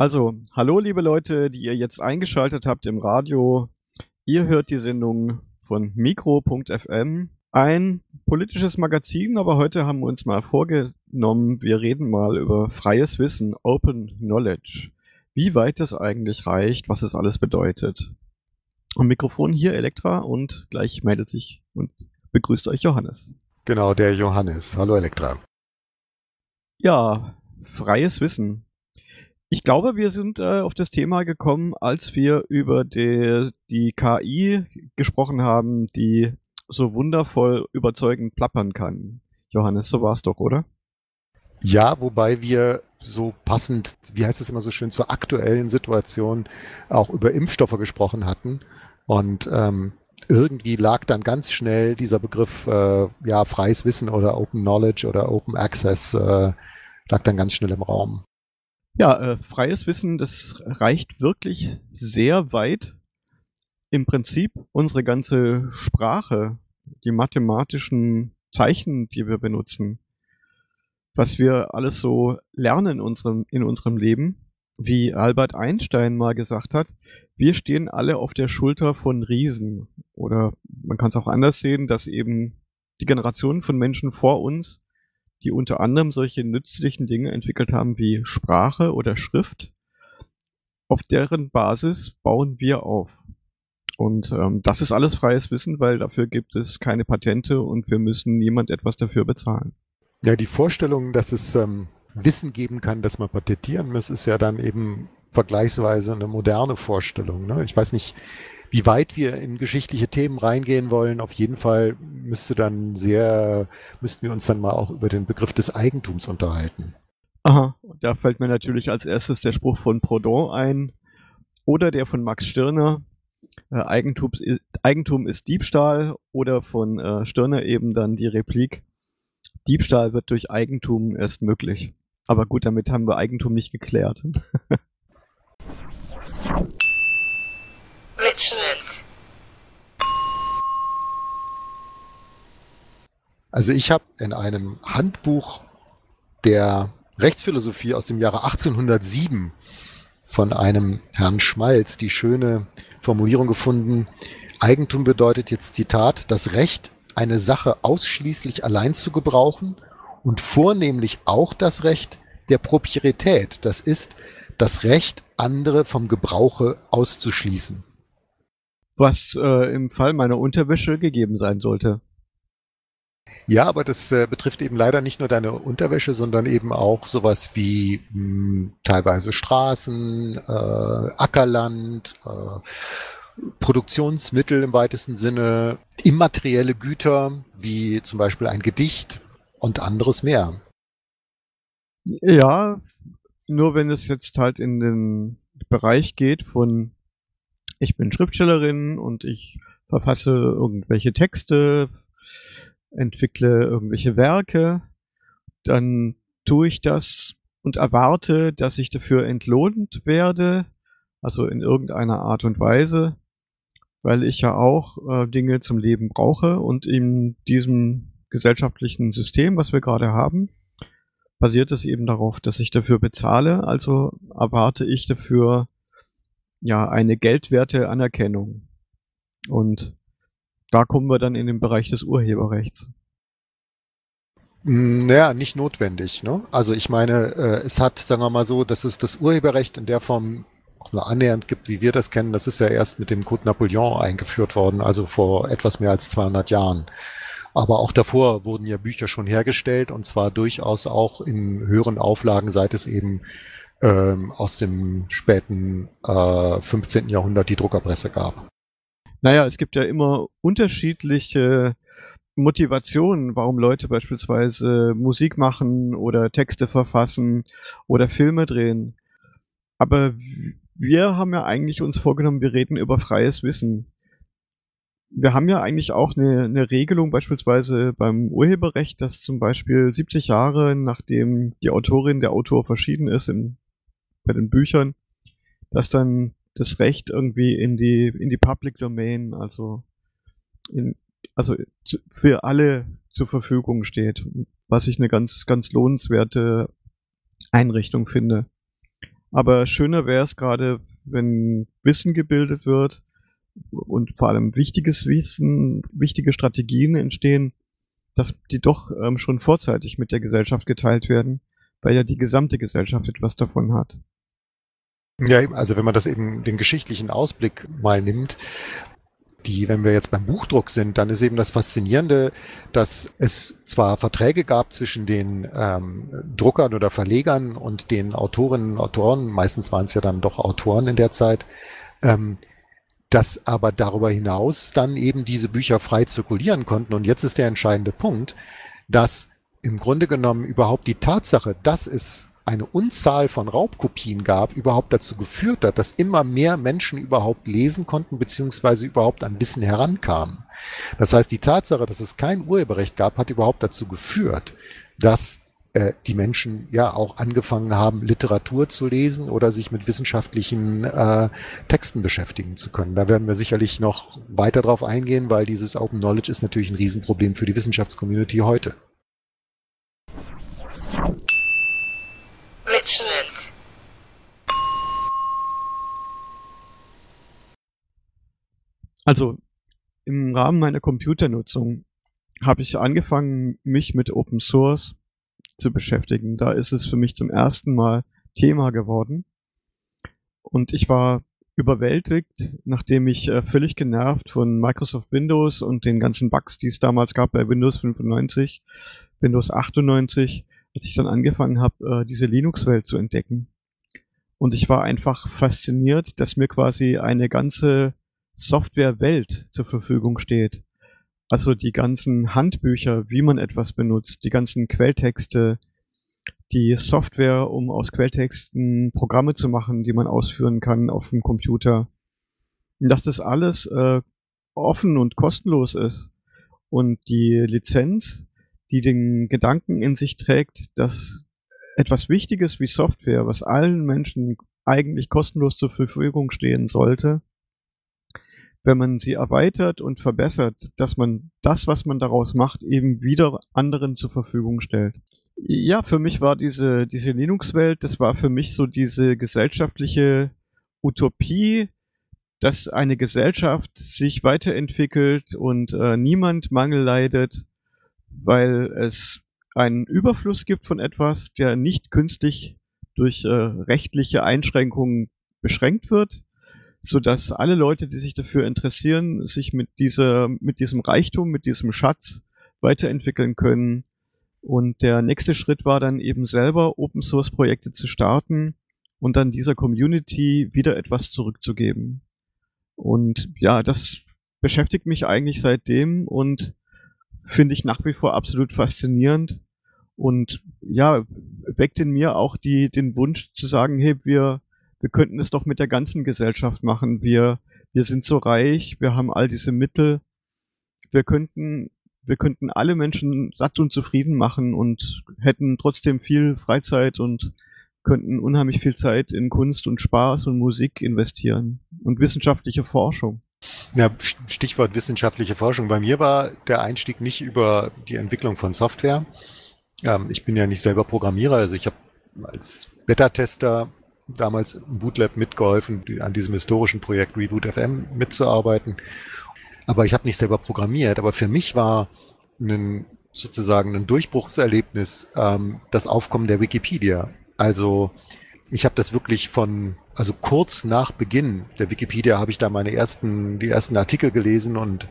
Also, hallo liebe Leute, die ihr jetzt eingeschaltet habt im Radio. Ihr hört die Sendung von Mikro.fm, ein politisches Magazin, aber heute haben wir uns mal vorgenommen, wir reden mal über freies Wissen, Open Knowledge. Wie weit es eigentlich reicht, was es alles bedeutet. Am Mikrofon hier Elektra und gleich meldet sich und begrüßt euch Johannes. Genau, der Johannes. Hallo Elektra. Ja, freies Wissen. Ich glaube, wir sind äh, auf das Thema gekommen, als wir über die, die KI gesprochen haben, die so wundervoll überzeugend plappern kann. Johannes, so war's doch, oder? Ja, wobei wir so passend, wie heißt es immer so schön, zur aktuellen Situation auch über Impfstoffe gesprochen hatten. Und ähm, irgendwie lag dann ganz schnell dieser Begriff äh, ja freies Wissen oder Open Knowledge oder Open Access äh, lag dann ganz schnell im Raum. Ja, äh, freies Wissen, das reicht wirklich sehr weit. Im Prinzip unsere ganze Sprache, die mathematischen Zeichen, die wir benutzen, was wir alles so lernen in unserem, in unserem Leben, wie Albert Einstein mal gesagt hat, wir stehen alle auf der Schulter von Riesen. Oder man kann es auch anders sehen, dass eben die Generationen von Menschen vor uns die unter anderem solche nützlichen Dinge entwickelt haben wie Sprache oder Schrift. Auf deren Basis bauen wir auf. Und ähm, das ist alles freies Wissen, weil dafür gibt es keine Patente und wir müssen niemand etwas dafür bezahlen. Ja, die Vorstellung, dass es ähm, Wissen geben kann, das man patentieren muss, ist ja dann eben vergleichsweise eine moderne Vorstellung. Ne? Ich weiß nicht, wie weit wir in geschichtliche Themen reingehen wollen, auf jeden Fall müsste dann sehr, müssten wir uns dann mal auch über den Begriff des Eigentums unterhalten. Aha, da fällt mir natürlich als erstes der Spruch von Proudhon ein oder der von Max Stirner, äh, Eigentum, Eigentum ist Diebstahl oder von äh, Stirner eben dann die Replik, Diebstahl wird durch Eigentum erst möglich. Aber gut, damit haben wir Eigentum nicht geklärt. Mitschnitt. Also ich habe in einem Handbuch der Rechtsphilosophie aus dem Jahre 1807 von einem Herrn Schmalz die schöne Formulierung gefunden. Eigentum bedeutet jetzt Zitat, das Recht, eine Sache ausschließlich allein zu gebrauchen und vornehmlich auch das Recht der Proprietät, das ist das Recht, andere vom Gebrauche auszuschließen was äh, im Fall meiner Unterwäsche gegeben sein sollte. Ja, aber das äh, betrifft eben leider nicht nur deine Unterwäsche, sondern eben auch sowas wie mh, hm, teilweise Straßen, äh, Ackerland, äh, Produktionsmittel im weitesten Sinne, immaterielle Güter wie zum Beispiel ein Gedicht und anderes mehr. Ja, nur wenn es jetzt halt in den Bereich geht von ich bin Schriftstellerin und ich verfasse irgendwelche Texte, entwickle irgendwelche Werke, dann tue ich das und erwarte, dass ich dafür entlohnt werde, also in irgendeiner Art und Weise, weil ich ja auch äh, Dinge zum Leben brauche und in diesem gesellschaftlichen System, was wir gerade haben, basiert es eben darauf, dass ich dafür bezahle, also erwarte ich dafür ja eine geldwerte Anerkennung. Und da kommen wir dann in den Bereich des Urheberrechts. Naja, nicht notwendig. Ne? Also ich meine, äh, es hat, sagen wir mal so, dass es das Urheberrecht in der Form auch nur annähernd gibt, wie wir das kennen. Das ist ja erst mit dem Code Napoleon eingeführt worden, also vor etwas mehr als 200 Jahren. Aber auch davor wurden ja Bücher schon hergestellt und zwar durchaus auch in höheren Auflagen, seit es eben ähm, aus dem späten äh, 15. Jahrhundert die Druckerpresse gab. Naja, es gibt ja immer unterschiedliche Motivationen, warum Leute beispielsweise Musik machen oder Texte verfassen oder Filme drehen. Aber wir haben ja eigentlich uns vorgenommen, wir reden über freies Wissen. Wir haben ja eigentlich auch eine, eine Regelung beispielsweise beim Urheberrecht, dass zum Beispiel 70 Jahre nachdem die Autorin, der Autor verschieden ist im bei den Büchern, dass dann das Recht irgendwie in die, in die Public Domain, also in, also für alle zur Verfügung steht, was ich eine ganz, ganz lohnenswerte Einrichtung finde. Aber schöner wäre es gerade, wenn Wissen gebildet wird und vor allem wichtiges Wissen, wichtige Strategien entstehen, dass die doch ähm, schon vorzeitig mit der Gesellschaft geteilt werden, weil ja die gesamte Gesellschaft etwas davon hat. Ja, also wenn man das eben den geschichtlichen Ausblick mal nimmt, die, wenn wir jetzt beim Buchdruck sind, dann ist eben das Faszinierende, dass es zwar Verträge gab zwischen den ähm, Druckern oder Verlegern und den Autorinnen und Autoren, meistens waren es ja dann doch Autoren in der Zeit, ähm, dass aber darüber hinaus dann eben diese Bücher frei zirkulieren konnten. Und jetzt ist der entscheidende Punkt, dass im Grunde genommen überhaupt die Tatsache, dass es eine Unzahl von Raubkopien gab, überhaupt dazu geführt hat, dass immer mehr Menschen überhaupt lesen konnten, beziehungsweise überhaupt an Wissen herankamen. Das heißt, die Tatsache, dass es kein Urheberrecht gab, hat überhaupt dazu geführt, dass äh, die Menschen ja auch angefangen haben, Literatur zu lesen oder sich mit wissenschaftlichen äh, Texten beschäftigen zu können. Da werden wir sicherlich noch weiter drauf eingehen, weil dieses Open Knowledge ist natürlich ein Riesenproblem für die Wissenschaftscommunity heute. Mitschnitt. Also im Rahmen meiner Computernutzung habe ich angefangen, mich mit Open Source zu beschäftigen. Da ist es für mich zum ersten Mal Thema geworden. Und ich war überwältigt, nachdem ich äh, völlig genervt von Microsoft Windows und den ganzen Bugs, die es damals gab bei Windows 95, Windows 98, als ich dann angefangen habe, äh, diese Linux-Welt zu entdecken. Und ich war einfach fasziniert, dass mir quasi eine ganze Software-Welt zur Verfügung steht. Also die ganzen Handbücher, wie man etwas benutzt, die ganzen Quelltexte, die Software, um aus Quelltexten Programme zu machen, die man ausführen kann auf dem Computer. Und dass das alles äh, offen und kostenlos ist. Und die Lizenz, die den Gedanken in sich trägt, dass etwas Wichtiges wie Software, was allen Menschen eigentlich kostenlos zur Verfügung stehen sollte, wenn man sie erweitert und verbessert, dass man das, was man daraus macht, eben wieder anderen zur Verfügung stellt. Ja, für mich war diese, diese Linux-Welt, das war für mich so diese gesellschaftliche Utopie, dass eine Gesellschaft sich weiterentwickelt und äh, niemand Mangel leidet, weil es einen Überfluss gibt von etwas, der nicht künstlich durch äh, rechtliche Einschränkungen beschränkt wird, so dass alle Leute, die sich dafür interessieren, sich mit dieser, mit diesem Reichtum, mit diesem Schatz weiterentwickeln können. Und der nächste Schritt war dann eben selber Open Source Projekte zu starten und dann dieser Community wieder etwas zurückzugeben. Und ja, das beschäftigt mich eigentlich seitdem und finde ich nach wie vor absolut faszinierend und ja, weckt in mir auch die, den Wunsch zu sagen, hey, wir, wir könnten es doch mit der ganzen Gesellschaft machen. Wir, wir sind so reich, wir haben all diese Mittel. Wir könnten, wir könnten alle Menschen satt und zufrieden machen und hätten trotzdem viel Freizeit und könnten unheimlich viel Zeit in Kunst und Spaß und Musik investieren und wissenschaftliche Forschung. Ja, Stichwort wissenschaftliche Forschung. Bei mir war der Einstieg nicht über die Entwicklung von Software. Ähm, ich bin ja nicht selber Programmierer, also ich habe als Beta-Tester damals im Bootlab mitgeholfen, an diesem historischen Projekt Reboot FM mitzuarbeiten. Aber ich habe nicht selber programmiert. Aber für mich war ein, sozusagen ein Durchbruchserlebnis ähm, das Aufkommen der Wikipedia. Also ich habe das wirklich von, also kurz nach Beginn der Wikipedia habe ich da meine ersten, die ersten Artikel gelesen und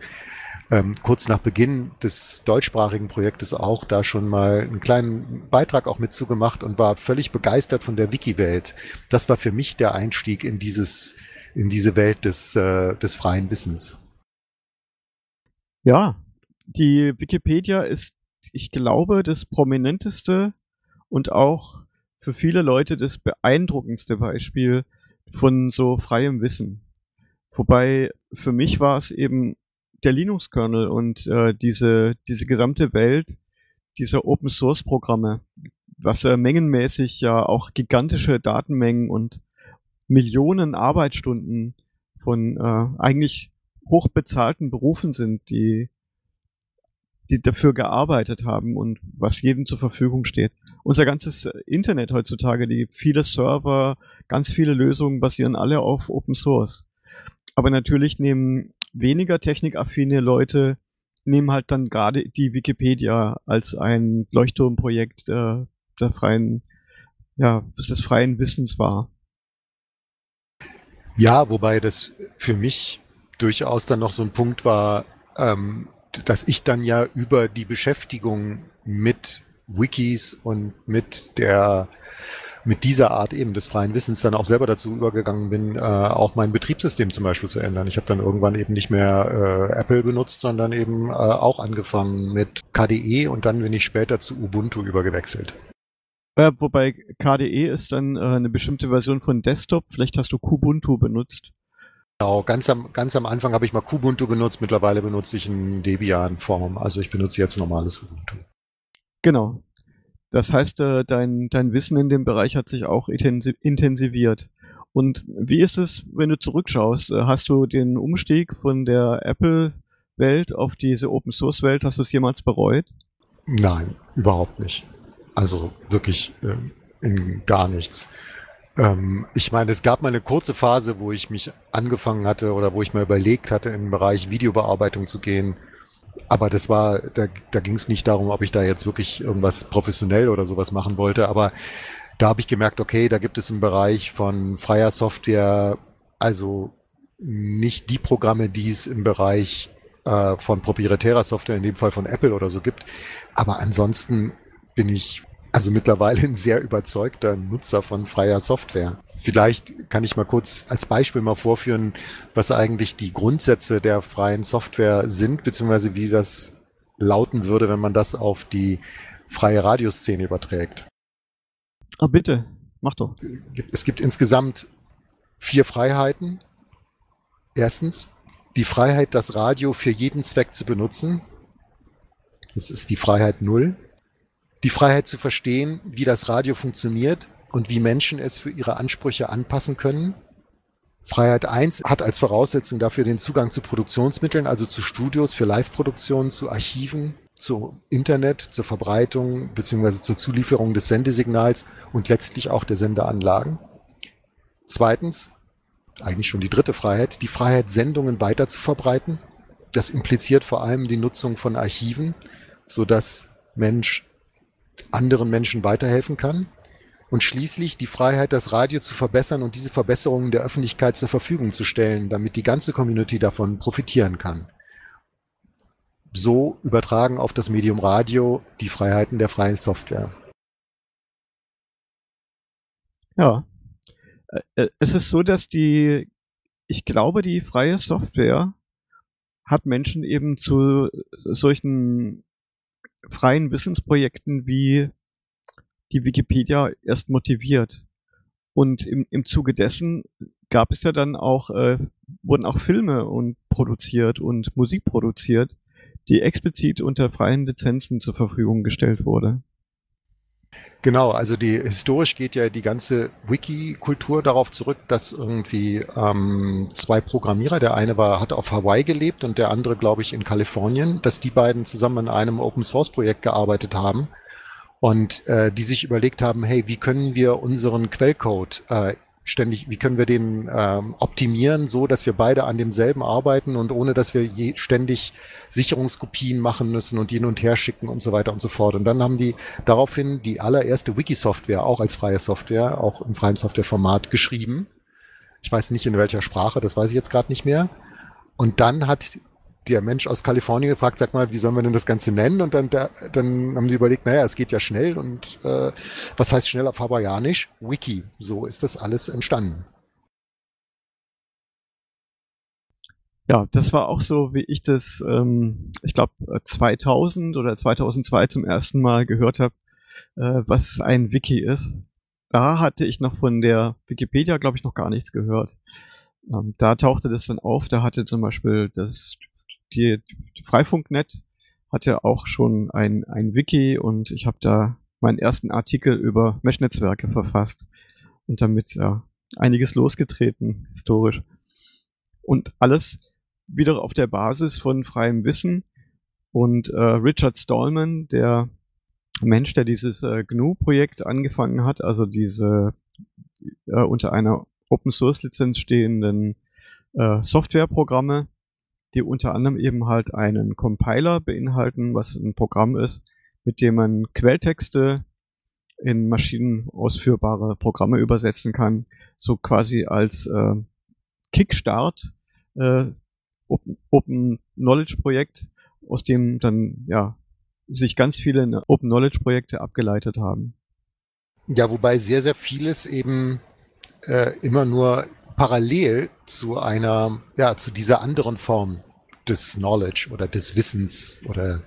ähm, kurz nach Beginn des deutschsprachigen Projektes auch da schon mal einen kleinen Beitrag auch mit zugemacht und war völlig begeistert von der Wiki-Welt. Das war für mich der Einstieg in dieses, in diese Welt des, äh, des freien Wissens. Ja, die Wikipedia ist, ich glaube, das prominenteste und auch für viele Leute das beeindruckendste Beispiel von so freiem Wissen. Wobei für mich war es eben der Linux-Kernel und äh, diese, diese gesamte Welt dieser Open-Source-Programme, was äh, mengenmäßig ja auch gigantische Datenmengen und Millionen Arbeitsstunden von äh, eigentlich hochbezahlten Berufen sind, die die dafür gearbeitet haben und was jedem zur Verfügung steht. Unser ganzes Internet heutzutage, die viele Server, ganz viele Lösungen basieren alle auf Open Source. Aber natürlich nehmen weniger technikaffine Leute nehmen halt dann gerade die Wikipedia als ein Leuchtturmprojekt der, der freien, ja, des freien Wissens war. Ja, wobei das für mich durchaus dann noch so ein Punkt war, ähm, dass ich dann ja über die Beschäftigung mit Wikis und mit der mit dieser Art eben des freien Wissens dann auch selber dazu übergegangen bin, äh, auch mein Betriebssystem zum Beispiel zu ändern. Ich habe dann irgendwann eben nicht mehr äh, Apple benutzt, sondern eben äh, auch angefangen mit KDE und dann bin ich später zu Ubuntu übergewechselt. Ja, wobei KDE ist dann äh, eine bestimmte Version von Desktop. Vielleicht hast du Kubuntu benutzt. Genau, ganz am, ganz am Anfang habe ich mal Kubuntu benutzt, mittlerweile benutze ich ein Debian-Form. Also ich benutze jetzt normales Ubuntu. Genau. Das heißt, äh, dein, dein Wissen in dem Bereich hat sich auch intensiviert. Und wie ist es, wenn du zurückschaust? Äh, hast du den Umstieg von der Apple-Welt auf diese Open-Source-Welt, hast du es jemals bereut? Nein, überhaupt nicht. Also wirklich äh, in gar nichts. Ähm, ich meine, es gab mal eine kurze Phase, wo ich mich angefangen hatte oder wo ich mal überlegt hatte, den Bereich Videobearbeitung zu gehen. Aber das war, da, da ging es nicht darum, ob ich da jetzt wirklich irgendwas professionell oder sowas machen wollte. Aber da habe ich gemerkt, okay, da gibt es im Bereich von freier Software also nicht die Programme, die es im Bereich äh, von proprietärer Software, in dem Fall von Apple oder so gibt. Aber ansonsten bin ich also mittlerweile ein sehr überzeugter Nutzer von freier Software. Vielleicht kann ich mal kurz als Beispiel mal vorführen, was eigentlich die Grundsätze der freien Software sind, beziehungsweise wie das lauten würde, wenn man das auf die freie Radioszene überträgt. Ah, bitte, mach doch. Es gibt insgesamt vier Freiheiten. Erstens, die Freiheit, das Radio für jeden Zweck zu benutzen. Das ist die Freiheit Null die Freiheit zu verstehen, wie das Radio funktioniert und wie Menschen es für ihre Ansprüche anpassen können. Freiheit 1 hat als Voraussetzung dafür den Zugang zu Produktionsmitteln, also zu Studios für Live-Produktionen, zu Archiven, zu Internet, zur Verbreitung bzw. zur Zulieferung des Sendesignals und letztlich auch der Sendeanlagen. Zweitens, eigentlich schon die dritte Freiheit, die Freiheit, Sendungen weiter zu verbreiten. Das impliziert vor allem die Nutzung von Archiven, sodass Mensch anderen Menschen weiterhelfen kann. Und schließlich die Freiheit, das Radio zu verbessern und diese Verbesserungen der Öffentlichkeit zur Verfügung zu stellen, damit die ganze Community davon profitieren kann. So übertragen auf das Medium Radio die Freiheiten der freien Software. Ja. Äh, äh, es ist so, dass die, ich glaube, die freie Software hat Menschen eben zu solchen freien Wissensprojekten wie die Wikipedia erst motiviert. Und im, im Zuge dessen gab es ja dann auch, äh, wurden auch Filme und produziert und Musik produziert, die explizit unter freien Lizenzen zur Verfügung gestellt wurde. Genau, also die historisch geht ja die ganze Wiki-Kultur darauf zurück, dass irgendwie ähm, zwei Programmierer, der eine war, hat auf Hawaii gelebt und der andere, glaube ich, in Kalifornien, dass die beiden zusammen an einem Open-Source-Projekt gearbeitet haben und äh, die sich überlegt haben, hey, wie können wir unseren Quellcode äh, ständig, wie können wir den ähm, optimieren, so dass wir beide an demselben arbeiten und ohne dass wir je, ständig Sicherungskopien machen müssen und hin und her schicken und so weiter und so fort. Und dann haben die daraufhin die allererste Wiki-Software auch als freie Software, auch im freien Softwareformat geschrieben. Ich weiß nicht in welcher Sprache, das weiß ich jetzt gerade nicht mehr. Und dann hat der Mensch aus Kalifornien gefragt, sag mal, wie sollen wir denn das Ganze nennen? Und dann, da, dann haben die überlegt, naja, es geht ja schnell und äh, was heißt schnell auf Hawaiianisch? Wiki. So ist das alles entstanden. Ja, das war auch so, wie ich das, ähm, ich glaube, 2000 oder 2002 zum ersten Mal gehört habe, äh, was ein Wiki ist. Da hatte ich noch von der Wikipedia, glaube ich, noch gar nichts gehört. Ähm, da tauchte das dann auf. Da hatte zum Beispiel das die, die Freifunknet hatte auch schon ein, ein Wiki und ich habe da meinen ersten Artikel über Mesh-Netzwerke verfasst und damit ja, einiges losgetreten, historisch. Und alles wieder auf der Basis von freiem Wissen. Und äh, Richard Stallman, der Mensch, der dieses äh, GNU-Projekt angefangen hat, also diese äh, unter einer Open Source Lizenz stehenden äh, Softwareprogramme, die unter anderem eben halt einen Compiler beinhalten, was ein Programm ist, mit dem man Quelltexte in maschinenausführbare Programme übersetzen kann, so quasi als äh, Kickstart äh, Open, Knowledge Projekt, aus dem dann ja sich ganz viele Open Knowledge Projekte abgeleitet haben. Ja, wobei sehr, sehr vieles eben äh, immer nur parallel zu einer, ja, zu dieser anderen Form des Knowledge oder des Wissens oder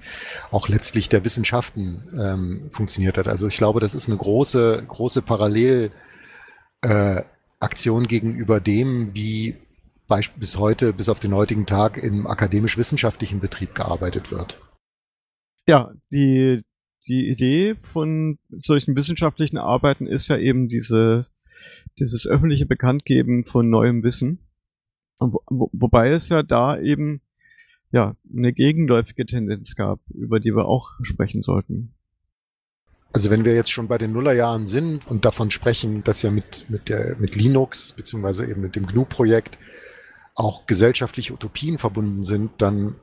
auch letztlich der Wissenschaften ähm, funktioniert hat. Also ich glaube, das ist eine große, große Parallelaktion äh, gegenüber dem, wie bis heute, bis auf den heutigen Tag im akademisch-wissenschaftlichen Betrieb gearbeitet wird. Ja, die, die Idee von solchen wissenschaftlichen Arbeiten ist ja eben diese, dieses öffentliche Bekanntgeben von neuem Wissen. Wo, wobei es ja da eben ja eine gegenläufige Tendenz gab, über die wir auch sprechen sollten. Also wenn wir jetzt schon bei den Nullerjahren sind und davon sprechen, dass ja mit, mit, der, mit Linux beziehungsweise eben mit dem GNU-Projekt auch gesellschaftliche Utopien verbunden sind, dann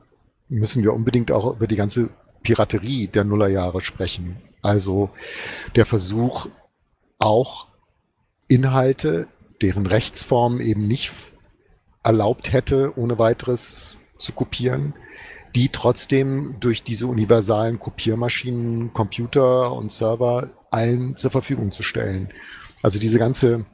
müssen wir unbedingt auch über die ganze Piraterie der Nullerjahre sprechen. Also der Versuch, auch Inhalte, deren Rechtsform eben nicht erlaubt hätte, ohne weiteres zu kopieren, die trotzdem durch diese universalen Kopiermaschinen, Computer und Server allen zur Verfügung zu stellen. Also diese ganze,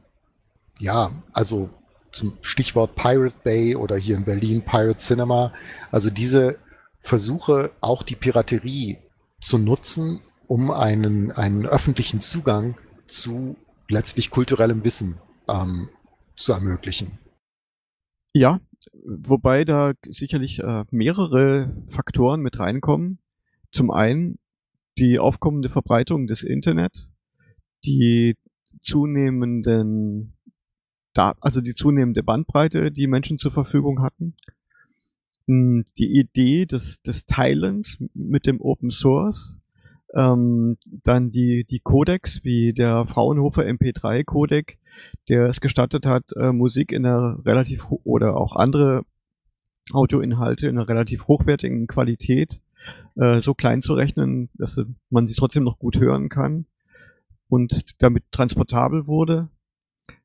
ja, also zum Stichwort Pirate Bay oder hier in Berlin Pirate Cinema, also diese Versuche, auch die Piraterie zu nutzen, um einen, einen öffentlichen Zugang zu letztlich kulturellem Wissen ähm, zu ermöglichen. Ja, wobei da sicherlich äh, mehrere Faktoren mit reinkommen. Zum einen die aufkommende Verbreitung des Internet, die zunehmenden also die zunehmende Bandbreite, die Menschen zur Verfügung hatten. Hm, die Idee des, des Teilens mit dem Open Source, ähm, dann die, die Codecs, wie der Fraunhofer MP3 Codec, der es gestattet hat, äh, Musik in einer relativ oder auch andere Audioinhalte in einer relativ hochwertigen Qualität äh, so klein zu rechnen, dass man sie trotzdem noch gut hören kann und damit transportabel wurde.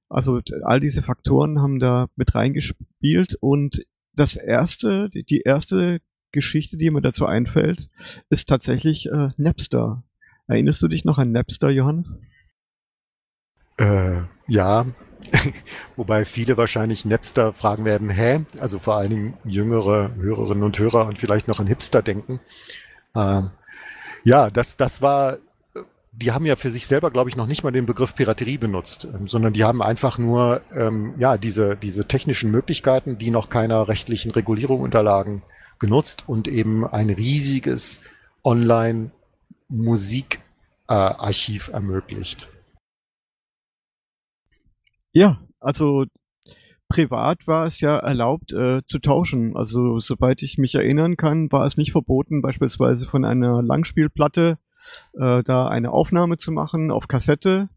Also all diese Faktoren haben da mit reingespielt und das erste, die erste Geschichte, die mir dazu einfällt, ist tatsächlich äh, Napster. Erinnerst du dich noch an Napster, Johannes? Äh, ja, wobei viele wahrscheinlich Napster fragen werden, hä? Also vor allen Dingen jüngere Hörerinnen und Hörer und vielleicht noch an Hipster denken. Äh, ja, das, das war die haben ja für sich selber, glaube ich, noch nicht mal den Begriff Piraterie benutzt, ähm, sondern die haben einfach nur ähm, ja diese diese technischen Möglichkeiten, die noch keiner rechtlichen Regulierung unterlagen, genutzt und eben ein riesiges Online-Musikarchiv äh, ermöglicht. Ja, also privat war es ja erlaubt äh, zu tauschen. Also soweit ich mich erinnern kann, war es nicht verboten, beispielsweise von einer Langspielplatte äh, da eine Aufnahme zu machen auf Kassette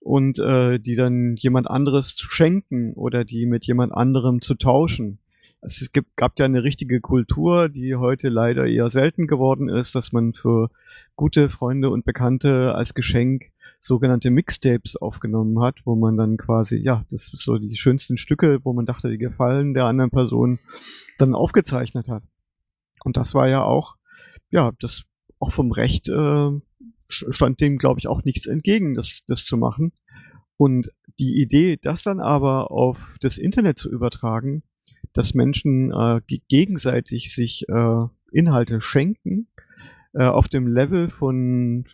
und äh, die dann jemand anderes zu schenken oder die mit jemand anderem zu tauschen. Es gibt, gab ja eine richtige Kultur, die heute leider eher selten geworden ist, dass man für gute Freunde und Bekannte als Geschenk sogenannte Mixtapes aufgenommen hat, wo man dann quasi, ja, das so die schönsten Stücke, wo man dachte, die gefallen der anderen Person, dann aufgezeichnet hat. Und das war ja auch, ja, das auch vom Recht äh, stand dem, glaube ich, auch nichts entgegen, das, das zu machen. Und die Idee, das dann aber auf das Internet zu übertragen, dass Menschen äh, gegenseitig sich äh, Inhalte schenken, äh, auf dem Level von,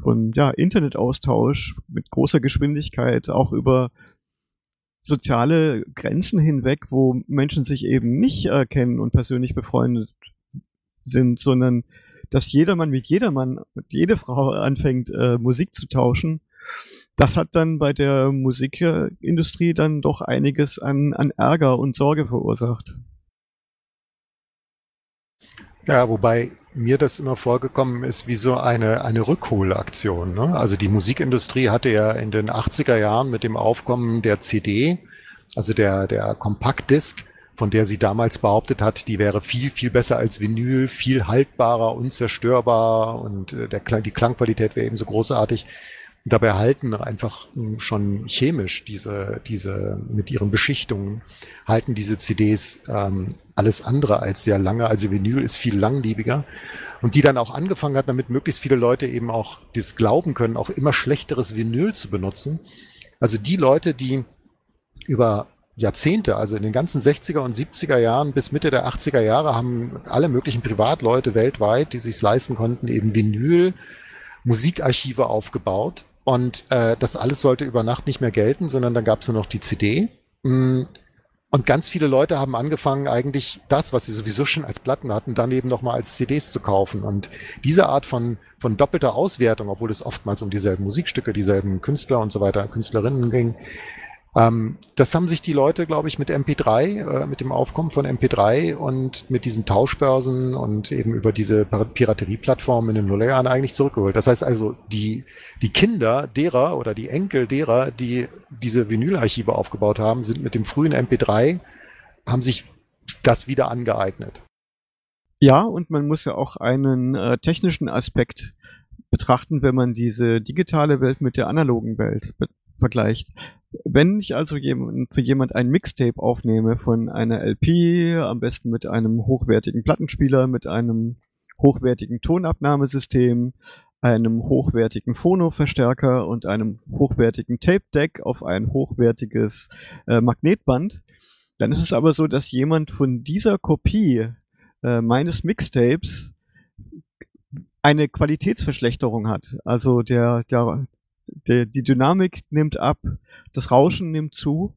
von ja, Internetaustausch mit großer Geschwindigkeit, auch über soziale Grenzen hinweg, wo Menschen sich eben nicht äh, kennen und persönlich befreundet sind, sondern dass jedermann mit jedermann, mit jede Frau anfängt, äh, Musik zu tauschen, das hat dann bei der Musikindustrie dann doch einiges an, an Ärger und Sorge verursacht. Ja, wobei mir das immer vorgekommen ist wie so eine, eine Rückholaktion. Ne? Also die Musikindustrie hatte ja in den 80er Jahren mit dem Aufkommen der CD, also der, der Kompaktdisk, von der sie damals behauptet hat, die wäre viel, viel besser als Vinyl, viel haltbarer, unzerstörbar und äh, der, die Klangqualität wäre eben so großartig. Dabei halten einfach schon chemisch diese, diese mit ihren Beschichtungen halten diese CDs ähm, alles andere als sehr lange. Also Vinyl ist viel langlebiger und die dann auch angefangen hat, damit möglichst viele Leute eben auch das glauben können, auch immer schlechteres Vinyl zu benutzen. Also die Leute, die über Jahrzehnte, also in den ganzen 60er und 70er Jahren bis Mitte der 80er Jahre haben alle möglichen Privatleute weltweit, die sich leisten konnten, eben Vinyl Musikarchive aufgebaut und äh, das alles sollte über Nacht nicht mehr gelten, sondern dann gab es nur noch die CD. Mm, und ganz viele Leute haben angefangen, eigentlich das, was sie sowieso schon als Platten hatten, dann eben nochmal als CDs zu kaufen. Und diese Art von, von doppelter Auswertung, obwohl es oftmals um dieselben Musikstücke, dieselben Künstler und so weiter, Künstlerinnen ging, ähm, das haben sich die Leute, glaube ich, mit MP3, äh, mit dem Aufkommen von MP3 und mit diesen Tauschbörsen und eben über diese Piraterieplattformen in den Nullerjahren eigentlich zurückgeholt. Das heißt also, die, die Kinder derer oder die Enkel derer, die diese Vinylarchive aufgebaut haben, sind mit dem frühen MP3, haben sich das wieder angeeignet. Ja, und man muss ja auch einen äh, technischen Aspekt betrachten, wenn man diese digitale Welt mit der analogen Welt vergleicht. Wenn ich also für jemand ein Mixtape aufnehme von einer LP, am besten mit einem hochwertigen Plattenspieler, mit einem hochwertigen Tonabnahmesystem, einem hochwertigen Phono-Verstärker und einem hochwertigen Tape-Deck auf ein hochwertiges äh, Magnetband, dann ist es aber so, dass jemand von dieser Kopie äh, meines Mixtapes eine Qualitätsverschlechterung hat. Also der, der, der, die Dynamik nimmt ab, das Rauschen nimmt zu.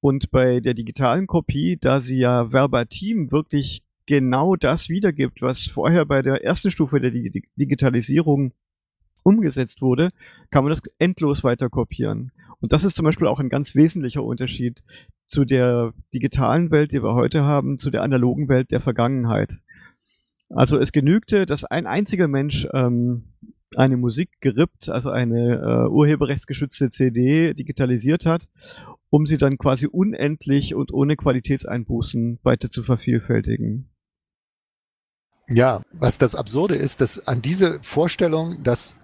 Und bei der digitalen Kopie, da sie ja verbatim wirklich genau das wiedergibt, was vorher bei der ersten Stufe der Digitalisierung umgesetzt wurde, kann man das endlos weiter kopieren. Und das ist zum Beispiel auch ein ganz wesentlicher Unterschied zu der digitalen Welt, die wir heute haben, zu der analogen Welt der Vergangenheit. Also es genügte, dass ein einziger Mensch ähm, eine Musik gerippt, also eine äh, urheberrechtsgeschützte CD digitalisiert hat, um sie dann quasi unendlich und ohne Qualitätseinbußen weiter zu vervielfältigen. Ja, was das Absurde ist, dass an diese Vorstellung, dass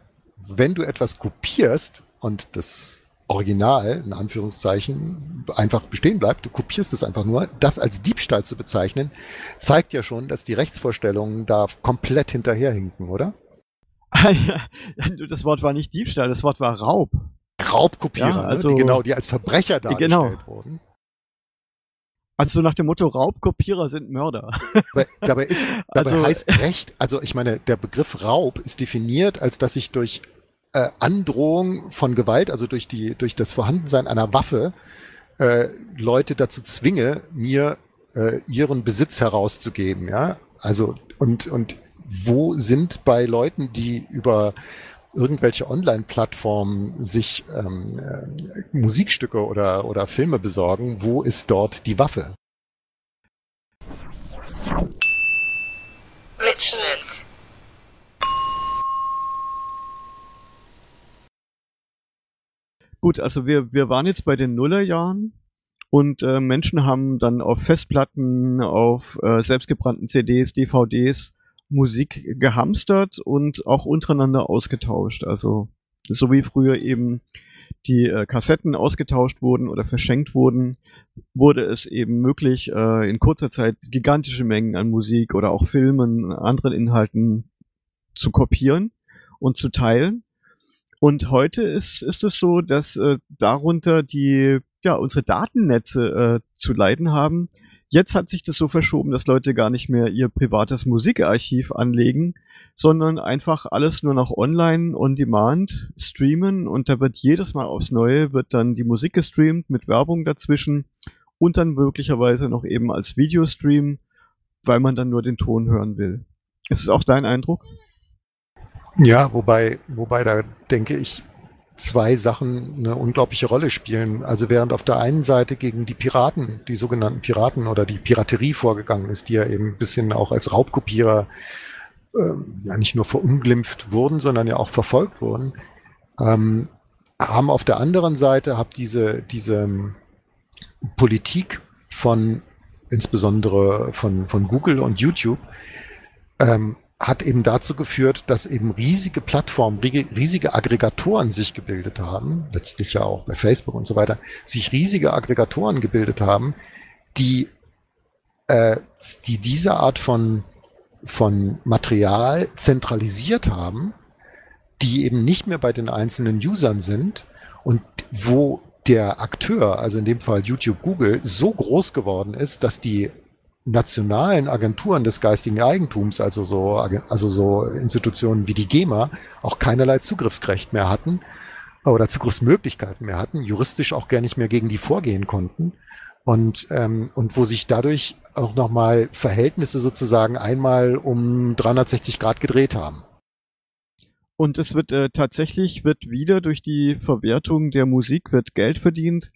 wenn du etwas kopierst und das Original, in Anführungszeichen, einfach bestehen bleibt, du kopierst es einfach nur, das als Diebstahl zu bezeichnen, zeigt ja schon, dass die Rechtsvorstellungen da komplett hinterherhinken, oder? Das Wort war nicht Diebstahl, das Wort war Raub. Raubkopierer, ja, also, ne? die genau, die als Verbrecher dargestellt genau. wurden. Also nach dem Motto Raubkopierer sind Mörder. Dabei, dabei ist, dabei also, heißt Recht, also ich meine, der Begriff Raub ist definiert, als dass ich durch äh, Androhung von Gewalt, also durch die, durch das Vorhandensein einer Waffe, äh, Leute dazu zwinge, mir äh, ihren Besitz herauszugeben, ja. Also und und wo sind bei Leuten, die über irgendwelche Online-Plattformen sich ähm, äh, Musikstücke oder, oder Filme besorgen, wo ist dort die Waffe? Mitschnitt. Gut, also wir, wir waren jetzt bei den Nullerjahren und äh, Menschen haben dann auf Festplatten, auf äh, selbstgebrannten CDs, DVDs Musik gehamstert und auch untereinander ausgetauscht. Also so wie früher eben die äh, Kassetten ausgetauscht wurden oder verschenkt wurden, wurde es eben möglich, äh, in kurzer Zeit gigantische Mengen an Musik oder auch Filmen, anderen Inhalten zu kopieren und zu teilen. Und heute ist, ist es so, dass äh, darunter die, ja, unsere Datennetze äh, zu leiden haben, Jetzt hat sich das so verschoben, dass Leute gar nicht mehr ihr privates Musikarchiv anlegen, sondern einfach alles nur noch online on demand streamen und da wird jedes Mal aufs Neue wird dann die Musik gestreamt mit Werbung dazwischen und dann möglicherweise noch eben als Videostream, weil man dann nur den Ton hören will. Ist es auch dein Eindruck? Ja, wobei, wobei da denke ich, zwei Sachen eine unglaubliche Rolle spielen. Also während auf der einen Seite gegen die Piraten, die sogenannten Piraten oder die Piraterie vorgegangen ist, die ja eben ein bisschen auch als Raubkopierer ähm, ja nicht nur verunglimpft wurden, sondern ja auch verfolgt wurden, ähm, haben auf der anderen Seite habt diese, diese Politik von insbesondere von, von Google und YouTube ähm, hat eben dazu geführt, dass eben riesige Plattformen, riesige Aggregatoren sich gebildet haben, letztlich ja auch bei Facebook und so weiter, sich riesige Aggregatoren gebildet haben, die, äh, die diese Art von, von Material zentralisiert haben, die eben nicht mehr bei den einzelnen Usern sind und wo der Akteur, also in dem Fall YouTube Google, so groß geworden ist, dass die nationalen Agenturen des geistigen Eigentums, also so, also so Institutionen wie die GEMA, auch keinerlei Zugriffsrecht mehr hatten oder Zugriffsmöglichkeiten mehr hatten, juristisch auch gar nicht mehr gegen die vorgehen konnten und, ähm, und wo sich dadurch auch nochmal Verhältnisse sozusagen einmal um 360 Grad gedreht haben. Und es wird äh, tatsächlich wird wieder durch die Verwertung der Musik wird Geld verdient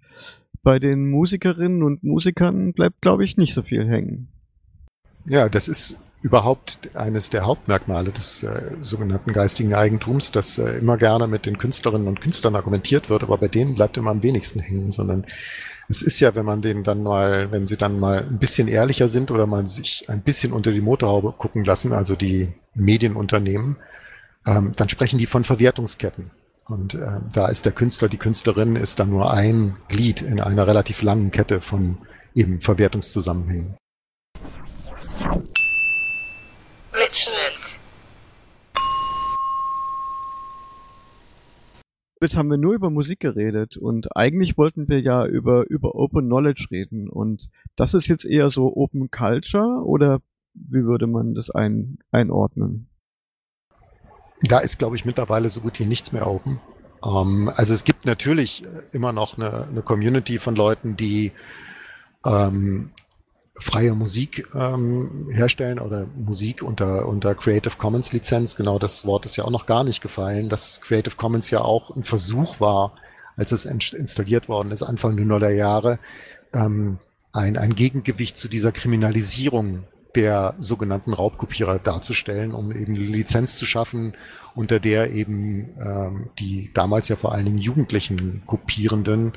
bei den Musikerinnen und Musikern bleibt, glaube ich, nicht so viel hängen. Ja, das ist überhaupt eines der Hauptmerkmale des äh, sogenannten geistigen Eigentums, dass äh, immer gerne mit den Künstlerinnen und Künstlern argumentiert wird, aber bei denen bleibt immer am wenigsten hängen, sondern es ist ja, wenn man denen dann mal, wenn sie dann mal ein bisschen ehrlicher sind oder mal sich ein bisschen unter die Motorhaube gucken lassen, also die Medienunternehmen, ähm, dann sprechen die von Verwertungsketten. Und äh, da ist der Künstler, die Künstlerin ist dann nur ein Glied in einer relativ langen Kette von eben Verwertungszusammenhängen. Mitschnitt. Jetzt haben wir nur über Musik geredet und eigentlich wollten wir ja über, über Open Knowledge reden und das ist jetzt eher so Open Culture oder wie würde man das ein, einordnen? Da ist, glaube ich, mittlerweile so gut wie nichts mehr open. Ähm, also es gibt natürlich immer noch eine, eine Community von Leuten, die ähm, freie Musik ähm, herstellen oder Musik unter, unter Creative Commons Lizenz. Genau das Wort ist ja auch noch gar nicht gefallen, dass Creative Commons ja auch ein Versuch war, als es installiert worden ist, Anfang der Nuller Jahre, ähm, ein, ein Gegengewicht zu dieser Kriminalisierung der sogenannten Raubkopierer darzustellen, um eben eine Lizenz zu schaffen, unter der eben ähm, die damals ja vor allen Dingen jugendlichen Kopierenden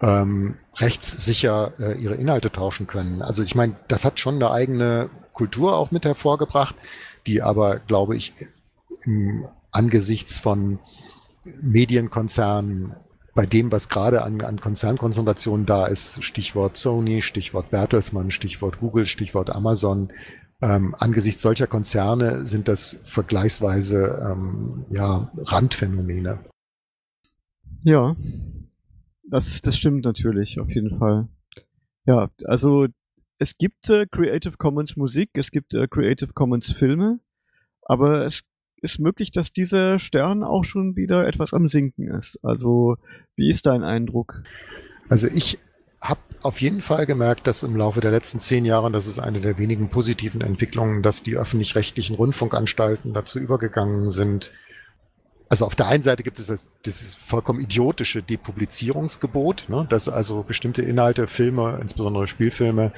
ähm, rechtssicher äh, ihre Inhalte tauschen können. Also ich meine, das hat schon eine eigene Kultur auch mit hervorgebracht, die aber, glaube ich, im, angesichts von Medienkonzernen bei dem, was gerade an, an Konzernkonzentration da ist, Stichwort Sony, Stichwort Bertelsmann, Stichwort Google, Stichwort Amazon, ähm, angesichts solcher Konzerne sind das vergleichsweise ähm, ja, Randphänomene. Ja, das, das stimmt natürlich, auf jeden Fall. Ja, also es gibt äh, Creative Commons Musik, es gibt äh, Creative Commons Filme, aber es ist möglich, dass dieser Stern auch schon wieder etwas am Sinken ist. Also, wie ist dein Eindruck? Also ich habe auf jeden Fall gemerkt, dass im Laufe der letzten zehn Jahre, das ist eine der wenigen positiven Entwicklungen, dass die öffentlich-rechtlichen Rundfunkanstalten dazu übergegangen sind. Also auf der einen Seite gibt es das, das vollkommen idiotische Depublizierungsgebot, ne, dass also bestimmte Inhalte, Filme, insbesondere Spielfilme,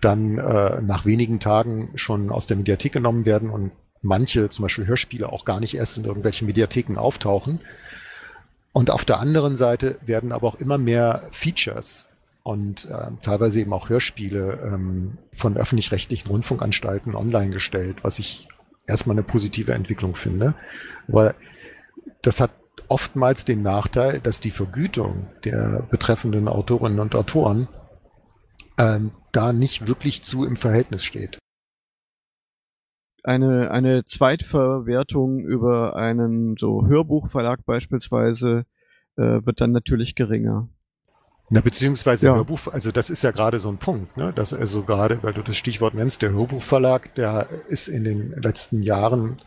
dann äh, nach wenigen Tagen schon aus der Mediathek genommen werden und manche, zum Beispiel Hörspiele, auch gar nicht erst in irgendwelchen Mediatheken auftauchen. Und auf der anderen Seite werden aber auch immer mehr Features und äh, teilweise eben auch Hörspiele ähm, von öffentlich-rechtlichen Rundfunkanstalten online gestellt, was ich erstmal eine positive Entwicklung finde. Aber das hat oftmals den Nachteil, dass die Vergütung der betreffenden Autorinnen und Autoren äh, da nicht wirklich zu im Verhältnis steht eine, eine Zweitverwertung über einen so Hörbuchverlag beispielsweise äh, wird dann natürlich geringer. Na, beziehungsweise ja. Hörbuch, also das ist ja gerade so ein Punkt, ne? dass also gerade, weil du das Stichwort nennst, der Hörbuchverlag, der ist in den letzten Jahren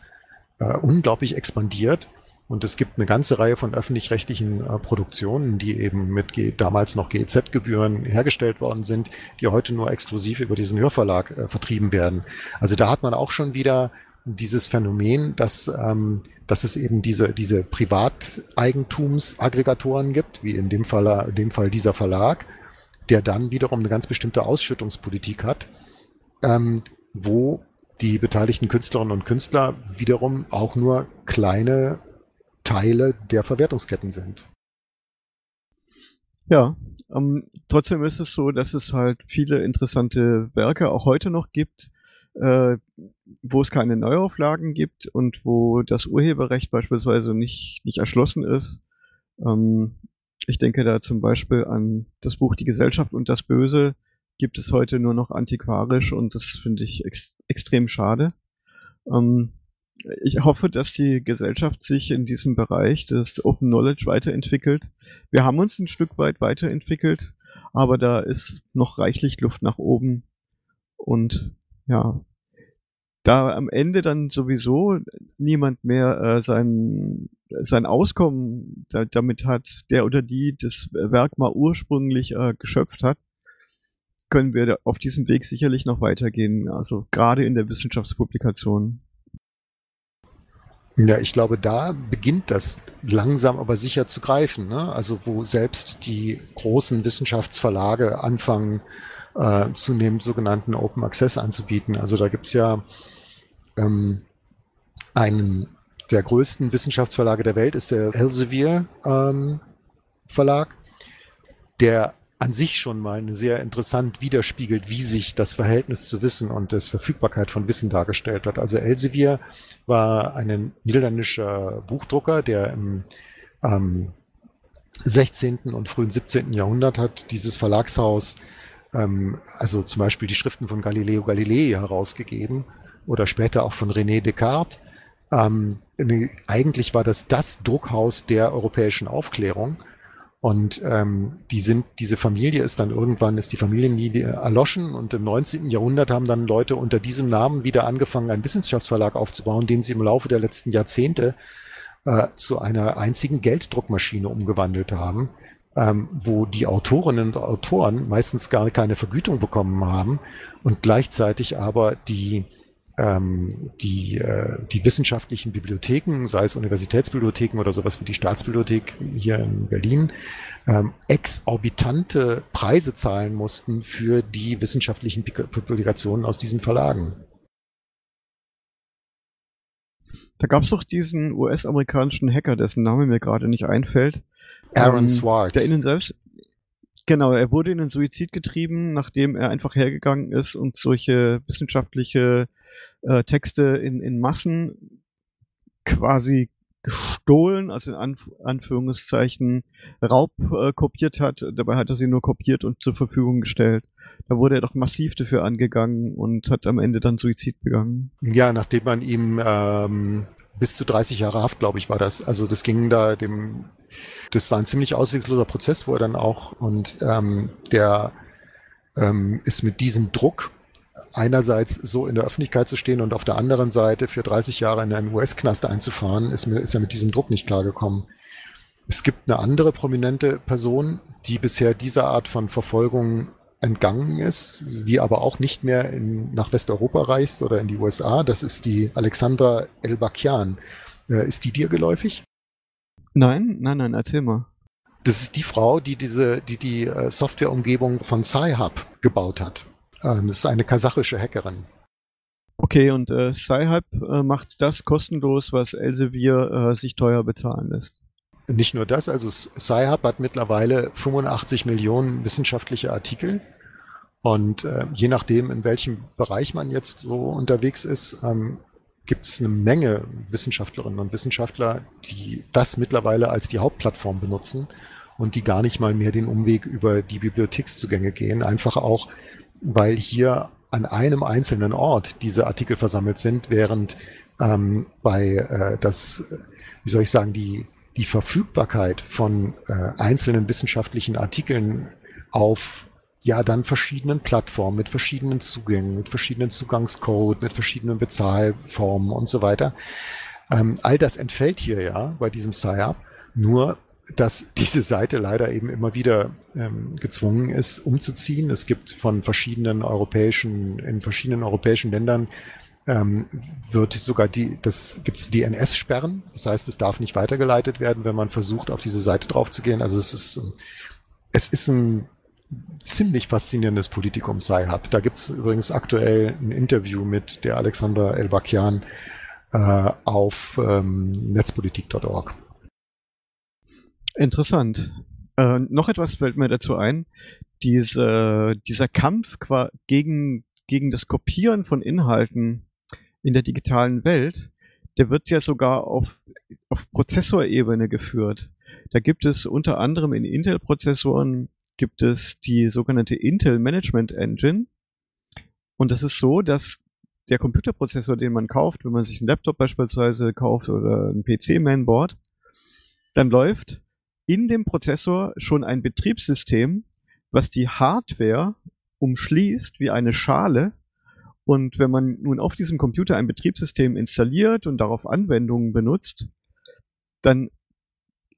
äh, unglaublich expandiert und es gibt eine ganze Reihe von öffentlich-rechtlichen äh, Produktionen, die eben mit G damals noch GEZ-Gebühren hergestellt worden sind, die heute nur exklusiv über diesen Hörverlag äh, vertrieben werden. Also da hat man auch schon wieder dieses Phänomen, dass, ähm, dass es eben diese, diese Privateigentumsaggregatoren gibt, wie in dem Fall, in dem Fall dieser Verlag, der dann wiederum eine ganz bestimmte Ausschüttungspolitik hat, ähm, wo die beteiligten Künstlerinnen und Künstler wiederum auch nur kleine Teile der Verwertungsketten sind. Ja, ähm, trotzdem ist es so, dass es halt viele interessante Werke auch heute noch gibt, äh, wo es keine Neuauflagen gibt und wo das Urheberrecht beispielsweise nicht, nicht erschlossen ist. Ähm, ich denke da zum Beispiel an das Buch Die Gesellschaft und das Böse, gibt es heute nur noch antiquarisch und das finde ich ex extrem schade. Ähm, ich hoffe, dass die Gesellschaft sich in diesem Bereich des Open Knowledge weiterentwickelt. Wir haben uns ein Stück weit weiterentwickelt, aber da ist noch reichlich Luft nach oben. Und ja, da am Ende dann sowieso niemand mehr äh, sein, sein Auskommen da, damit hat, der oder die das Werk mal ursprünglich äh, geschöpft hat, können wir auf diesem Weg sicherlich noch weitergehen, also gerade in der Wissenschaftspublikation. Ja, ich glaube, da beginnt das langsam aber sicher zu greifen. Ne? Also wo selbst die großen Wissenschaftsverlage anfangen, äh, zunehmend sogenannten Open Access anzubieten. Also da gibt's ja ähm, einen der größten Wissenschaftsverlage der Welt ist der Elsevier ähm, Verlag, der an sich schon mal sehr interessant widerspiegelt, wie sich das Verhältnis zu Wissen und das Verfügbarkeit von Wissen dargestellt hat. Also Elsevier war ein niederländischer Buchdrucker, der im ähm, 16. und frühen 17. Jahrhundert hat dieses Verlagshaus, ähm, also zum Beispiel die Schriften von Galileo Galilei herausgegeben oder später auch von René Descartes. Ähm, eigentlich war das das Druckhaus der europäischen Aufklärung und ähm, die sind, diese Familie ist dann irgendwann, ist die Familienlinie erloschen und im 19. Jahrhundert haben dann Leute unter diesem Namen wieder angefangen, einen Wissenschaftsverlag aufzubauen, den sie im Laufe der letzten Jahrzehnte äh, zu einer einzigen Gelddruckmaschine umgewandelt haben, ähm, wo die Autorinnen und Autoren meistens gar keine Vergütung bekommen haben und gleichzeitig aber die ähm, die, äh, die wissenschaftlichen Bibliotheken, sei es Universitätsbibliotheken oder sowas wie die Staatsbibliothek hier in Berlin, ähm, exorbitante Preise zahlen mussten für die wissenschaftlichen Publikationen aus diesen Verlagen. Da gab es doch diesen US-amerikanischen Hacker, dessen Name mir gerade nicht einfällt. Aaron ähm, Swartz. Der ihnen selbst, Genau, er wurde in den Suizid getrieben, nachdem er einfach hergegangen ist und solche wissenschaftliche äh, Texte in, in Massen quasi gestohlen, also in Anf Anführungszeichen Raub äh, kopiert hat. Dabei hat er sie nur kopiert und zur Verfügung gestellt. Da wurde er doch massiv dafür angegangen und hat am Ende dann Suizid begangen. Ja, nachdem man ihm ähm, bis zu 30 Jahre Haft, glaube ich, war das. Also das ging da dem, das war ein ziemlich auswegloser Prozess, wo er dann auch und ähm, der ähm, ist mit diesem Druck einerseits so in der Öffentlichkeit zu stehen und auf der anderen Seite für 30 Jahre in einen US-Knast einzufahren, ist, ist er mit diesem Druck nicht klargekommen. Es gibt eine andere prominente Person, die bisher dieser Art von Verfolgung entgangen ist, die aber auch nicht mehr in, nach Westeuropa reist oder in die USA. Das ist die Alexandra Elbakian. Äh, ist die dir geläufig? Nein, nein, nein, erzähl mal. Das ist die Frau, die diese, die die äh, Softwareumgebung von Sci-Hub gebaut hat. Ähm, das ist eine kasachische Hackerin. Okay, und äh, Sci-Hub äh, macht das kostenlos, was Elsevier äh, sich teuer bezahlen lässt. Nicht nur das, also Sci-Hub hat mittlerweile 85 Millionen wissenschaftliche Artikel. Und äh, je nachdem, in welchem Bereich man jetzt so unterwegs ist, ähm, gibt es eine Menge Wissenschaftlerinnen und Wissenschaftler, die das mittlerweile als die Hauptplattform benutzen und die gar nicht mal mehr den Umweg über die Bibliothekszugänge gehen. Einfach auch, weil hier an einem einzelnen Ort diese Artikel versammelt sind, während ähm, bei äh, das, wie soll ich sagen, die die Verfügbarkeit von äh, einzelnen wissenschaftlichen Artikeln auf ja dann verschiedenen Plattformen mit verschiedenen Zugängen, mit verschiedenen Zugangscode, mit verschiedenen Bezahlformen und so weiter. Ähm, all das entfällt hier ja bei diesem SciUp. Nur dass diese Seite leider eben immer wieder ähm, gezwungen ist, umzuziehen. Es gibt von verschiedenen europäischen, in verschiedenen europäischen Ländern ähm, wird sogar die, das gibt es DNS-Sperren. Das heißt, es darf nicht weitergeleitet werden, wenn man versucht, auf diese Seite drauf zu gehen. Also es ist, es ist ein ziemlich faszinierendes Politikum Sci-Hub. Da gibt es übrigens aktuell ein Interview mit der Alexandra Elbakian äh, auf ähm, netzpolitik.org. Interessant. Äh, noch etwas fällt mir dazu ein. Diese, dieser Kampf gegen, gegen das Kopieren von Inhalten in der digitalen Welt, der wird ja sogar auf, auf Prozessorebene geführt. Da gibt es unter anderem in Intel-Prozessoren gibt es die sogenannte Intel Management Engine. Und das ist so, dass der Computerprozessor, den man kauft, wenn man sich einen Laptop beispielsweise kauft oder ein PC-Mainboard, dann läuft in dem Prozessor schon ein Betriebssystem, was die Hardware umschließt wie eine Schale. Und wenn man nun auf diesem Computer ein Betriebssystem installiert und darauf Anwendungen benutzt, dann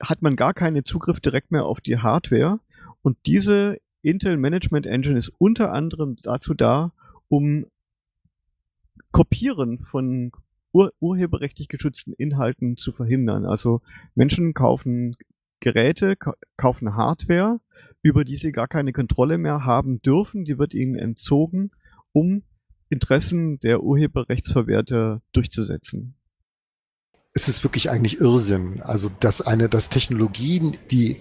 hat man gar keinen Zugriff direkt mehr auf die Hardware. Und diese Intel Management Engine ist unter anderem dazu da, um Kopieren von ur urheberrechtlich geschützten Inhalten zu verhindern. Also Menschen kaufen Geräte, kaufen Hardware, über die sie gar keine Kontrolle mehr haben dürfen. Die wird ihnen entzogen, um Interessen der Urheberrechtsverwerter durchzusetzen. Es ist wirklich eigentlich Irrsinn. Also, dass eine, dass Technologien, die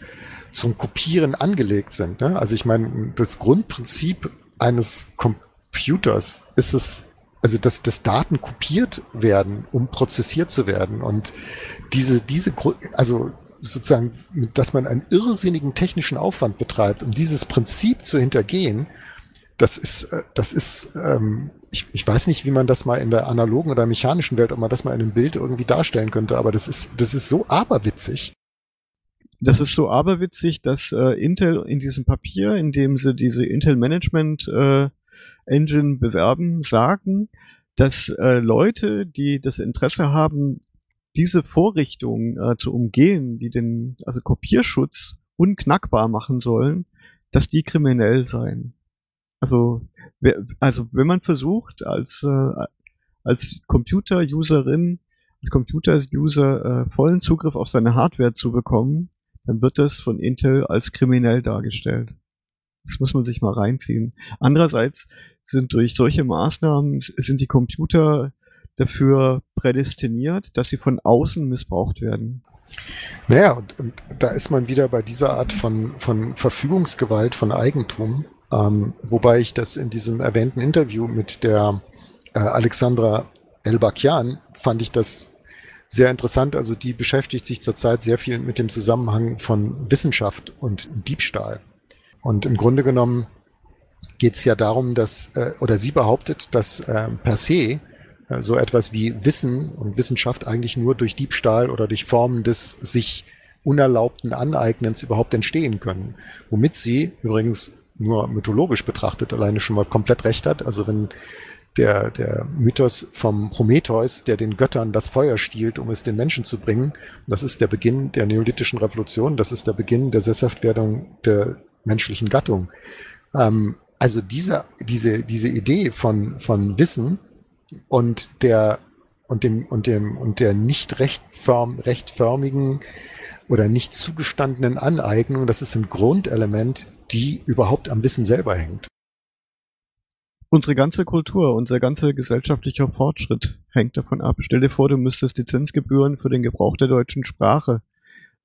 zum Kopieren angelegt sind. Ne? Also ich meine, das Grundprinzip eines Computers ist es, also dass, dass Daten kopiert werden, um prozessiert zu werden. Und diese, diese, also sozusagen, dass man einen irrsinnigen technischen Aufwand betreibt, um dieses Prinzip zu hintergehen, das ist, äh, das ist, ähm, ich, ich weiß nicht, wie man das mal in der analogen oder mechanischen Welt, ob man das mal in einem Bild irgendwie darstellen könnte, aber das ist, das ist so aberwitzig. Das ist so aberwitzig, dass äh, Intel in diesem Papier, in dem sie diese Intel Management äh, Engine bewerben, sagen, dass äh, Leute, die das Interesse haben, diese Vorrichtung äh, zu umgehen, die den also Kopierschutz unknackbar machen sollen, dass die kriminell seien. Also, also wenn man versucht, als äh, als Computer-Userin, als Computer-User äh, vollen Zugriff auf seine Hardware zu bekommen, dann wird das von Intel als kriminell dargestellt. Das muss man sich mal reinziehen. Andererseits sind durch solche Maßnahmen sind die Computer dafür prädestiniert, dass sie von außen missbraucht werden. Naja, und, und da ist man wieder bei dieser Art von, von Verfügungsgewalt, von Eigentum, ähm, wobei ich das in diesem erwähnten Interview mit der äh, Alexandra Elbakian fand ich das sehr interessant. Also die beschäftigt sich zurzeit sehr viel mit dem Zusammenhang von Wissenschaft und Diebstahl. Und im Grunde genommen geht es ja darum, dass, äh, oder sie behauptet, dass äh, per se äh, so etwas wie Wissen und Wissenschaft eigentlich nur durch Diebstahl oder durch Formen des sich unerlaubten Aneignens überhaupt entstehen können. Womit sie übrigens nur mythologisch betrachtet alleine schon mal komplett recht hat. Also wenn der, der Mythos vom Prometheus, der den Göttern das Feuer stiehlt, um es den Menschen zu bringen. Das ist der Beginn der neolithischen Revolution. Das ist der Beginn der Sesshaftwerdung der menschlichen Gattung. Ähm, also diese, diese, diese Idee von, von Wissen und der, und dem, und dem, und der nicht rechtförm, rechtförmigen oder nicht zugestandenen Aneignung, das ist ein Grundelement, die überhaupt am Wissen selber hängt. Unsere ganze Kultur, unser ganzer gesellschaftlicher Fortschritt hängt davon ab. Stell dir vor, du müsstest Lizenzgebühren für den Gebrauch der deutschen Sprache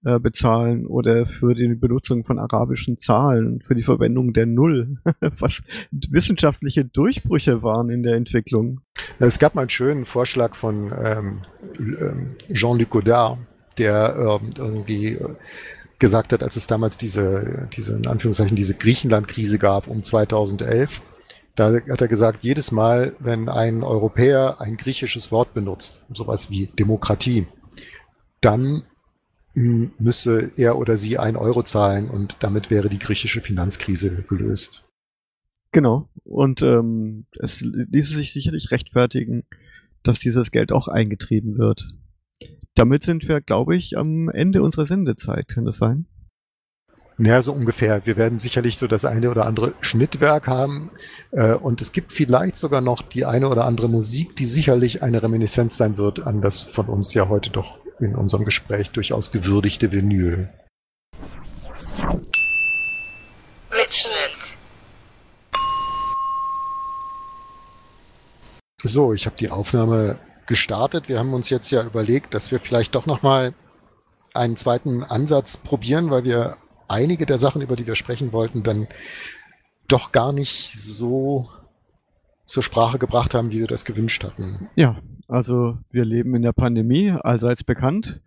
äh, bezahlen oder für die Benutzung von arabischen Zahlen, für die Verwendung der Null, was wissenschaftliche Durchbrüche waren in der Entwicklung. Es gab mal einen schönen Vorschlag von ähm, ähm Jean-Luc Godard, der ähm, irgendwie gesagt hat, als es damals diese, diese in Anführungszeichen, diese Griechenland-Krise gab um 2011, da hat er gesagt, jedes Mal, wenn ein Europäer ein griechisches Wort benutzt, sowas wie Demokratie, dann hm, müsse er oder sie ein Euro zahlen und damit wäre die griechische Finanzkrise gelöst. Genau. Und ähm, es ließe sich sicherlich rechtfertigen, dass dieses Geld auch eingetrieben wird. Damit sind wir, glaube ich, am Ende unserer Sendezeit. Kann das sein? Naja, so ungefähr. Wir werden sicherlich so das eine oder andere Schnittwerk haben. Äh, und es gibt vielleicht sogar noch die eine oder andere Musik, die sicherlich eine Reminiszenz sein wird an das von uns ja heute doch in unserem Gespräch durchaus gewürdigte Vinyl. Mitschnitt. So, ich habe die Aufnahme gestartet. Wir haben uns jetzt ja überlegt, dass wir vielleicht doch nochmal einen zweiten Ansatz probieren, weil wir einige der Sachen, über die wir sprechen wollten, dann doch gar nicht so zur Sprache gebracht haben, wie wir das gewünscht hatten. Ja, also wir leben in der Pandemie, allseits bekannt.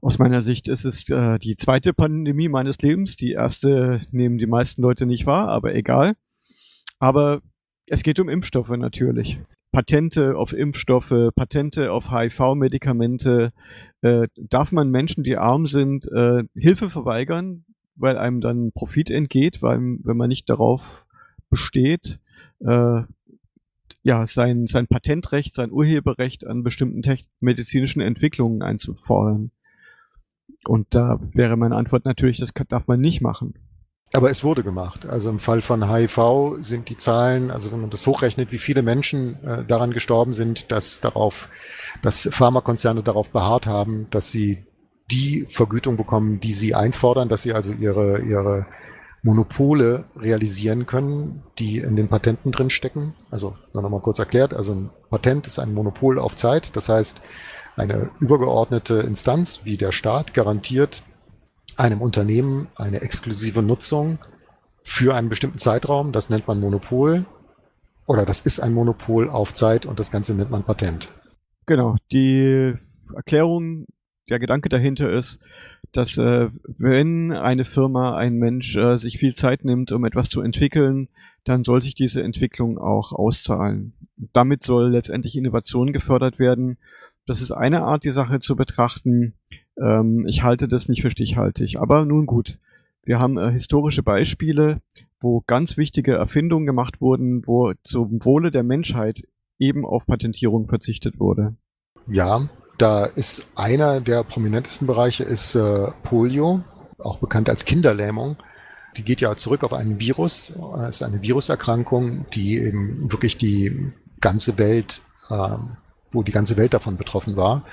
Aus meiner Sicht ist es äh, die zweite Pandemie meines Lebens. Die erste nehmen die meisten Leute nicht wahr, aber egal. Aber es geht um Impfstoffe natürlich. Patente auf Impfstoffe, Patente auf HIV-Medikamente. Äh, darf man Menschen, die arm sind, äh, Hilfe verweigern, weil einem dann Profit entgeht, weil wenn man nicht darauf besteht, äh, ja, sein, sein Patentrecht, sein Urheberrecht an bestimmten medizinischen Entwicklungen einzufordern. Und da wäre meine Antwort natürlich, das darf man nicht machen. Aber es wurde gemacht. Also im Fall von HIV sind die Zahlen, also wenn man das hochrechnet, wie viele Menschen äh, daran gestorben sind, dass darauf, dass Pharmakonzerne darauf beharrt haben, dass sie die Vergütung bekommen, die sie einfordern, dass sie also ihre, ihre Monopole realisieren können, die in den Patenten drin stecken. Also noch mal kurz erklärt, also ein Patent ist ein Monopol auf Zeit. Das heißt, eine übergeordnete Instanz wie der Staat garantiert einem Unternehmen eine exklusive Nutzung für einen bestimmten Zeitraum. Das nennt man Monopol. Oder das ist ein Monopol auf Zeit und das Ganze nennt man Patent. Genau. Die Erklärung der Gedanke dahinter ist, dass äh, wenn eine Firma, ein Mensch äh, sich viel Zeit nimmt, um etwas zu entwickeln, dann soll sich diese Entwicklung auch auszahlen. Damit soll letztendlich Innovation gefördert werden. Das ist eine Art, die Sache zu betrachten. Ähm, ich halte das nicht für stichhaltig. Aber nun gut. Wir haben äh, historische Beispiele, wo ganz wichtige Erfindungen gemacht wurden, wo zum Wohle der Menschheit eben auf Patentierung verzichtet wurde. Ja, da ist einer der prominentesten Bereiche ist äh, Polio, auch bekannt als Kinderlähmung. Die geht ja zurück auf einen Virus. Es ist eine Viruserkrankung, die eben wirklich die ganze Welt, äh, wo die ganze Welt davon betroffen war.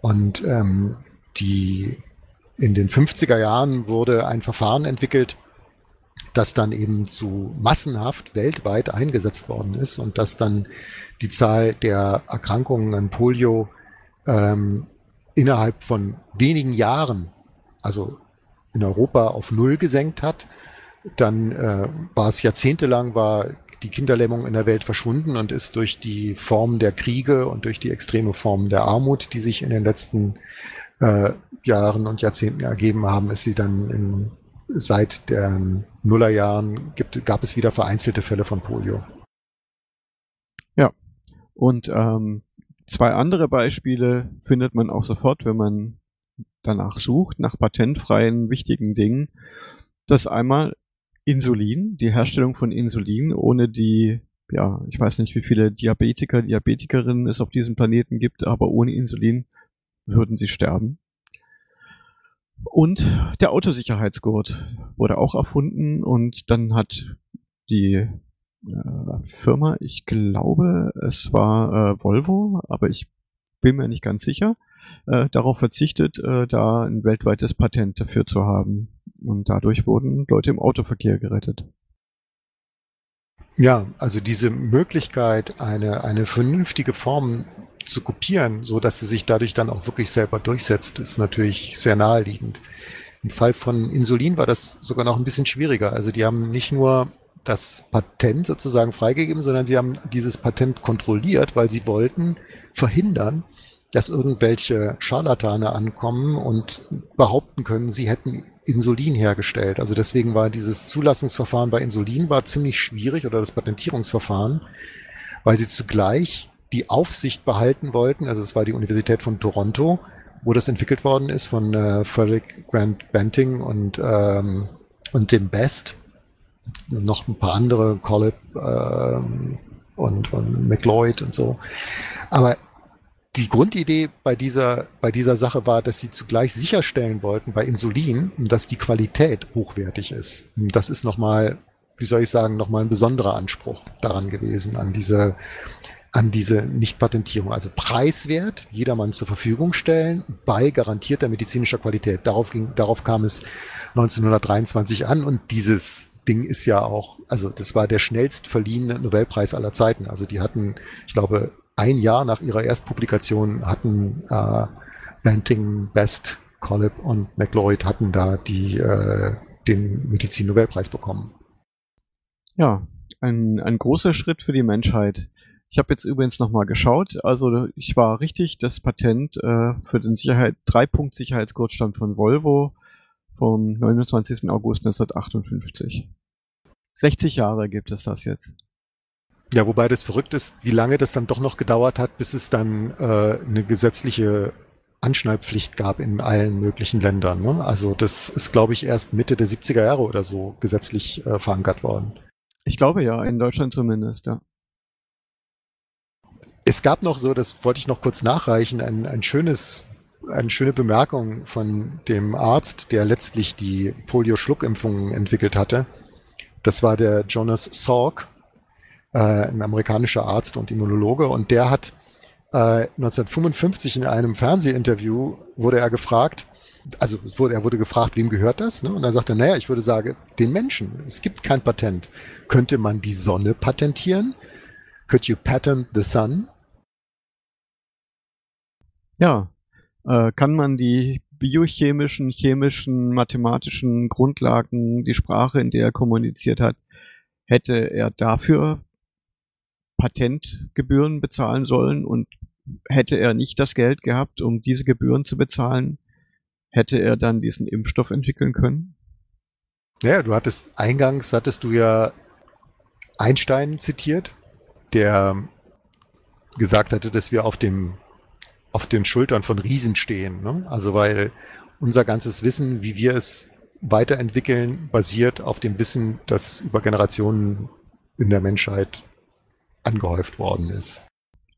Und ähm, die in den 50er Jahren wurde ein Verfahren entwickelt, das dann eben zu massenhaft weltweit eingesetzt worden ist und das dann die Zahl der Erkrankungen an Polio ähm, innerhalb von wenigen Jahren, also in Europa auf Null gesenkt hat. Dann äh, war es jahrzehntelang, war die Kinderlähmung in der Welt verschwunden und ist durch die Form der Kriege und durch die extreme Form der Armut, die sich in den letzten äh, Jahren und Jahrzehnten ergeben haben, ist sie dann in, seit den Nullerjahren gibt, gab es wieder vereinzelte Fälle von Polio. Ja, und ähm, Zwei andere Beispiele findet man auch sofort, wenn man danach sucht, nach patentfreien wichtigen Dingen. Das einmal Insulin, die Herstellung von Insulin, ohne die, ja, ich weiß nicht, wie viele Diabetiker, Diabetikerinnen es auf diesem Planeten gibt, aber ohne Insulin würden sie sterben. Und der Autosicherheitsgurt wurde auch erfunden und dann hat die äh, Firma, ich glaube, es war äh, Volvo, aber ich bin mir nicht ganz sicher, äh, darauf verzichtet, äh, da ein weltweites Patent dafür zu haben. Und dadurch wurden Leute im Autoverkehr gerettet. Ja, also diese Möglichkeit, eine, eine vernünftige Form zu kopieren, so dass sie sich dadurch dann auch wirklich selber durchsetzt, ist natürlich sehr naheliegend. Im Fall von Insulin war das sogar noch ein bisschen schwieriger. Also die haben nicht nur das Patent sozusagen freigegeben, sondern sie haben dieses Patent kontrolliert, weil sie wollten verhindern, dass irgendwelche Scharlatane ankommen und behaupten können, sie hätten Insulin hergestellt. Also deswegen war dieses Zulassungsverfahren bei Insulin war ziemlich schwierig oder das Patentierungsverfahren, weil sie zugleich die Aufsicht behalten wollten. Also es war die Universität von Toronto, wo das entwickelt worden ist von äh, Frederick Grant Banting und ähm, und dem Best noch ein paar andere, Collip ähm, und, und McLeod und so. Aber die Grundidee bei dieser, bei dieser Sache war, dass sie zugleich sicherstellen wollten bei Insulin, dass die Qualität hochwertig ist. Das ist nochmal, wie soll ich sagen, nochmal ein besonderer Anspruch daran gewesen, an diese, an diese Nichtpatentierung. Also preiswert, jedermann zur Verfügung stellen, bei garantierter medizinischer Qualität. Darauf ging, darauf kam es 1923 an und dieses Ding ist ja auch, also das war der schnellst verliehene Nobelpreis aller Zeiten. Also die hatten, ich glaube, ein Jahr nach ihrer Erstpublikation hatten äh, Banting, Best, Collip und McLeod hatten da die äh, den Medizin-Nobelpreis bekommen. Ja, ein, ein großer Schritt für die Menschheit. Ich habe jetzt übrigens nochmal geschaut. Also ich war richtig, das Patent äh, für den Sicherheit, Drei-Punkt-Sicherheitsgurt stammt von Volvo vom 29. August 1958. 60 Jahre gibt es das jetzt. Ja, wobei das verrückt ist, wie lange das dann doch noch gedauert hat, bis es dann äh, eine gesetzliche Anschnallpflicht gab in allen möglichen Ländern. Ne? Also das ist, glaube ich, erst Mitte der 70er Jahre oder so gesetzlich äh, verankert worden. Ich glaube ja, in Deutschland zumindest, ja. Es gab noch so, das wollte ich noch kurz nachreichen, ein, ein schönes, eine schöne Bemerkung von dem Arzt, der letztlich die Polio-Schluckimpfungen entwickelt hatte. Das war der Jonas Salk, äh, ein amerikanischer Arzt und Immunologe, und der hat äh, 1955 in einem Fernsehinterview wurde er gefragt, also wurde, er wurde gefragt, wem gehört das? Ne? Und dann sagte er, naja, ich würde sagen, den Menschen. Es gibt kein Patent. Könnte man die Sonne patentieren? Could you patent the sun? Ja, äh, kann man die biochemischen, chemischen, mathematischen Grundlagen, die Sprache, in der er kommuniziert hat, hätte er dafür Patentgebühren bezahlen sollen und hätte er nicht das Geld gehabt, um diese Gebühren zu bezahlen, hätte er dann diesen Impfstoff entwickeln können? Ja, du hattest eingangs hattest du ja Einstein zitiert, der gesagt hatte, dass wir auf dem auf den Schultern von Riesen stehen. Ne? Also weil unser ganzes Wissen, wie wir es weiterentwickeln, basiert auf dem Wissen, das über Generationen in der Menschheit angehäuft worden ist.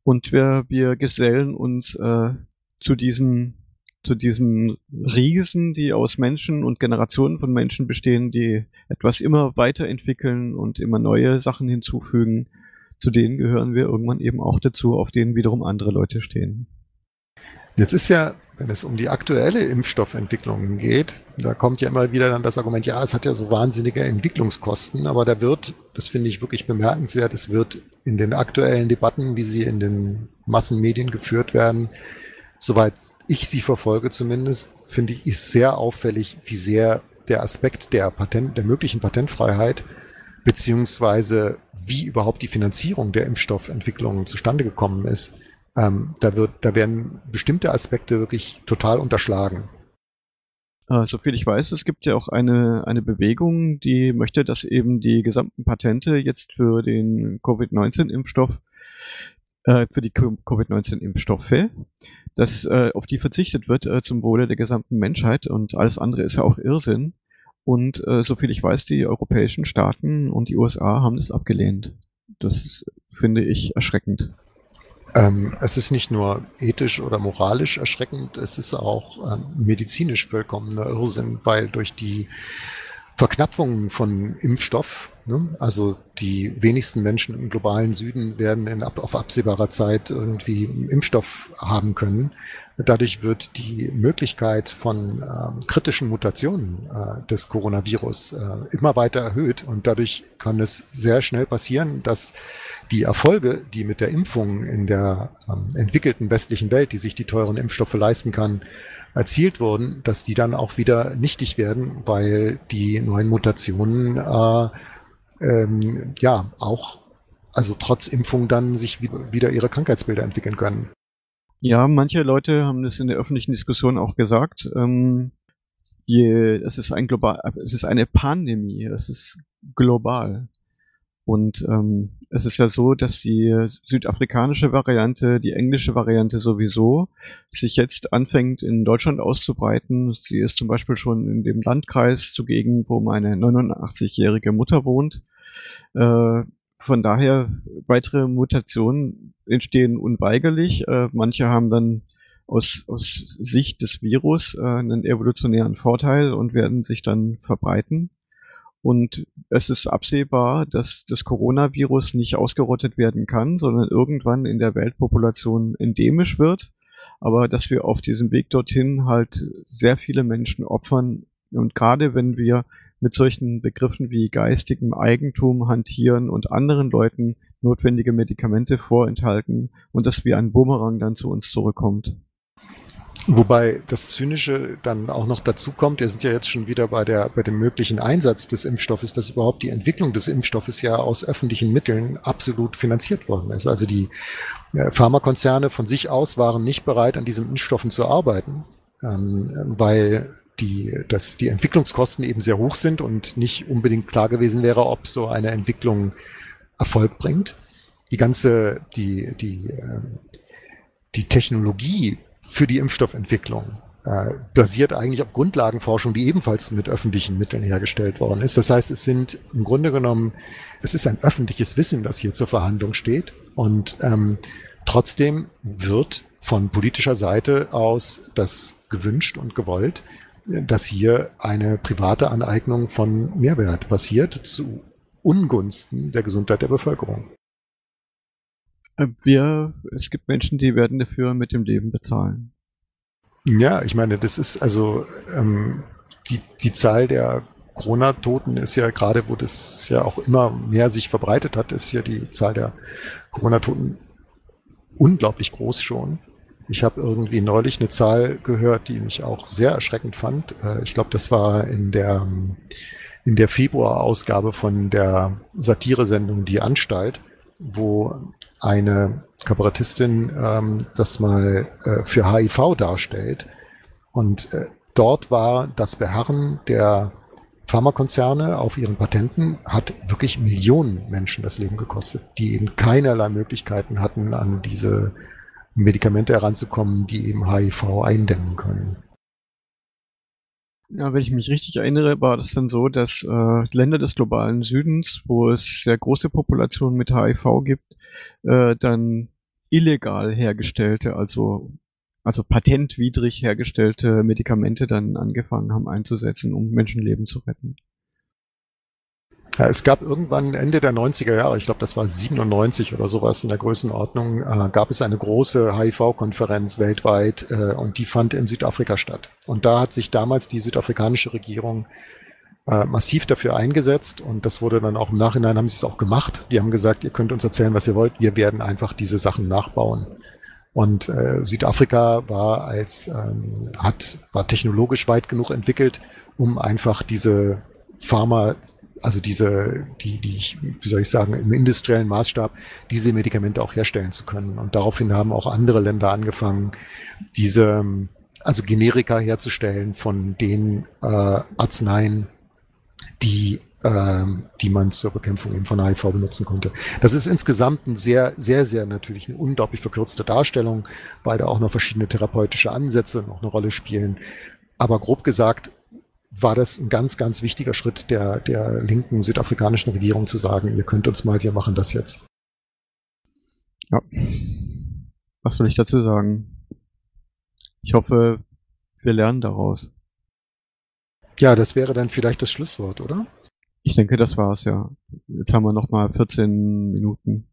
Und wir, wir gesellen uns äh, zu diesen zu diesen Riesen, die aus Menschen und Generationen von Menschen bestehen, die etwas immer weiterentwickeln und immer neue Sachen hinzufügen. Zu denen gehören wir irgendwann eben auch dazu, auf denen wiederum andere Leute stehen. Jetzt ist ja, wenn es um die aktuelle Impfstoffentwicklung geht, da kommt ja immer wieder dann das Argument, ja, es hat ja so wahnsinnige Entwicklungskosten, aber da wird, das finde ich wirklich bemerkenswert, es wird in den aktuellen Debatten, wie sie in den Massenmedien geführt werden, soweit ich sie verfolge zumindest, finde ich, ist sehr auffällig, wie sehr der Aspekt der Patent, der möglichen Patentfreiheit beziehungsweise wie überhaupt die Finanzierung der Impfstoffentwicklung zustande gekommen ist, ähm, da wird, da werden bestimmte Aspekte wirklich total unterschlagen. Äh, soviel ich weiß, es gibt ja auch eine, eine Bewegung, die möchte, dass eben die gesamten Patente jetzt für den Covid-19-Impfstoff, äh, für die Covid-19-Impfstoffe, dass äh, auf die verzichtet wird äh, zum Wohle der gesamten Menschheit und alles andere ist ja auch Irrsinn. Und äh, soviel ich weiß, die europäischen Staaten und die USA haben das abgelehnt. Das finde ich erschreckend. Ähm, es ist nicht nur ethisch oder moralisch erschreckend, es ist auch ähm, medizinisch vollkommener Irrsinn, weil durch die Verknappungen von Impfstoff Ne? Also die wenigsten Menschen im globalen Süden werden in, auf absehbarer Zeit irgendwie Impfstoff haben können. Dadurch wird die Möglichkeit von äh, kritischen Mutationen äh, des Coronavirus äh, immer weiter erhöht und dadurch kann es sehr schnell passieren, dass die Erfolge, die mit der Impfung in der ähm, entwickelten westlichen Welt, die sich die teuren Impfstoffe leisten kann, erzielt wurden, dass die dann auch wieder nichtig werden, weil die neuen Mutationen äh, ähm, ja auch, also trotz Impfung dann sich wieder ihre Krankheitsbilder entwickeln können. Ja, manche Leute haben das in der öffentlichen Diskussion auch gesagt. Ähm, je, es ist ein global, es ist eine Pandemie, es ist global. Und ähm, es ist ja so, dass die südafrikanische Variante, die englische Variante sowieso, sich jetzt anfängt in Deutschland auszubreiten. Sie ist zum Beispiel schon in dem Landkreis zugegen, wo meine 89-jährige Mutter wohnt. Äh, von daher weitere Mutationen entstehen unweigerlich. Äh, manche haben dann aus, aus Sicht des Virus äh, einen evolutionären Vorteil und werden sich dann verbreiten. Und es ist absehbar, dass das Coronavirus nicht ausgerottet werden kann, sondern irgendwann in der Weltpopulation endemisch wird. Aber dass wir auf diesem Weg dorthin halt sehr viele Menschen opfern. Und gerade wenn wir mit solchen Begriffen wie geistigem Eigentum hantieren und anderen Leuten notwendige Medikamente vorenthalten und das wie ein Bumerang dann zu uns zurückkommt. Wobei das Zynische dann auch noch dazu kommt, wir sind ja jetzt schon wieder bei, der, bei dem möglichen Einsatz des Impfstoffes, dass überhaupt die Entwicklung des Impfstoffes ja aus öffentlichen Mitteln absolut finanziert worden ist. Also die äh, Pharmakonzerne von sich aus waren nicht bereit, an diesen Impfstoffen zu arbeiten, ähm, weil die, dass die Entwicklungskosten eben sehr hoch sind und nicht unbedingt klar gewesen wäre, ob so eine Entwicklung Erfolg bringt. Die ganze, die, die, äh, die Technologie für die Impfstoffentwicklung äh, basiert eigentlich auf Grundlagenforschung, die ebenfalls mit öffentlichen Mitteln hergestellt worden ist. Das heißt, es sind im Grunde genommen, es ist ein öffentliches Wissen, das hier zur Verhandlung steht. Und ähm, trotzdem wird von politischer Seite aus das gewünscht und gewollt, dass hier eine private Aneignung von Mehrwert passiert zu Ungunsten der Gesundheit der Bevölkerung. Äh, wir, es gibt Menschen, die werden dafür mit dem Leben bezahlen. Ja, ich meine, das ist also ähm, die, die Zahl der Corona-Toten ist ja gerade, wo das ja auch immer mehr sich verbreitet hat, ist ja die Zahl der Corona-Toten unglaublich groß schon. Ich habe irgendwie neulich eine Zahl gehört, die mich auch sehr erschreckend fand. Äh, ich glaube, das war in der, in der Februar-Ausgabe von der Satiresendung Die Anstalt, wo eine Kabarettistin ähm, das mal äh, für HIV darstellt. Und äh, dort war das Beharren der Pharmakonzerne auf ihren Patenten hat wirklich Millionen Menschen das Leben gekostet, die eben keinerlei Möglichkeiten hatten, an diese Medikamente heranzukommen, die eben HIV eindämmen können. Ja, wenn ich mich richtig erinnere, war das dann so, dass äh, Länder des globalen Südens, wo es sehr große Populationen mit HIV gibt, äh, dann illegal hergestellte, also also patentwidrig hergestellte Medikamente dann angefangen haben einzusetzen, um Menschenleben zu retten. Ja, es gab irgendwann Ende der 90er Jahre, ich glaube, das war 97 oder sowas in der Größenordnung, äh, gab es eine große HIV-Konferenz weltweit äh, und die fand in Südafrika statt. Und da hat sich damals die südafrikanische Regierung äh, massiv dafür eingesetzt und das wurde dann auch im Nachhinein haben sie es auch gemacht. Die haben gesagt, ihr könnt uns erzählen, was ihr wollt, wir werden einfach diese Sachen nachbauen. Und äh, Südafrika war als ähm, hat war technologisch weit genug entwickelt, um einfach diese Pharma also diese, die, die, wie soll ich sagen, im industriellen Maßstab diese Medikamente auch herstellen zu können. Und daraufhin haben auch andere Länder angefangen, diese, also Generika herzustellen von den äh, Arzneien, die ähm, die man zur Bekämpfung eben von HIV benutzen konnte. Das ist insgesamt ein sehr, sehr, sehr natürlich eine unglaublich verkürzte Darstellung, weil da auch noch verschiedene therapeutische Ansätze noch eine Rolle spielen. Aber grob gesagt, war das ein ganz, ganz wichtiger Schritt der, der linken südafrikanischen Regierung zu sagen, ihr könnt uns mal, wir machen das jetzt. Ja. Was soll ich dazu sagen? Ich hoffe, wir lernen daraus. Ja, das wäre dann vielleicht das Schlusswort, oder? Ich denke, das war's, ja. Jetzt haben wir noch mal 14 Minuten.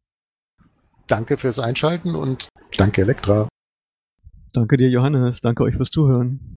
Danke fürs Einschalten und danke Elektra. Danke dir, Johannes. Danke euch fürs Zuhören.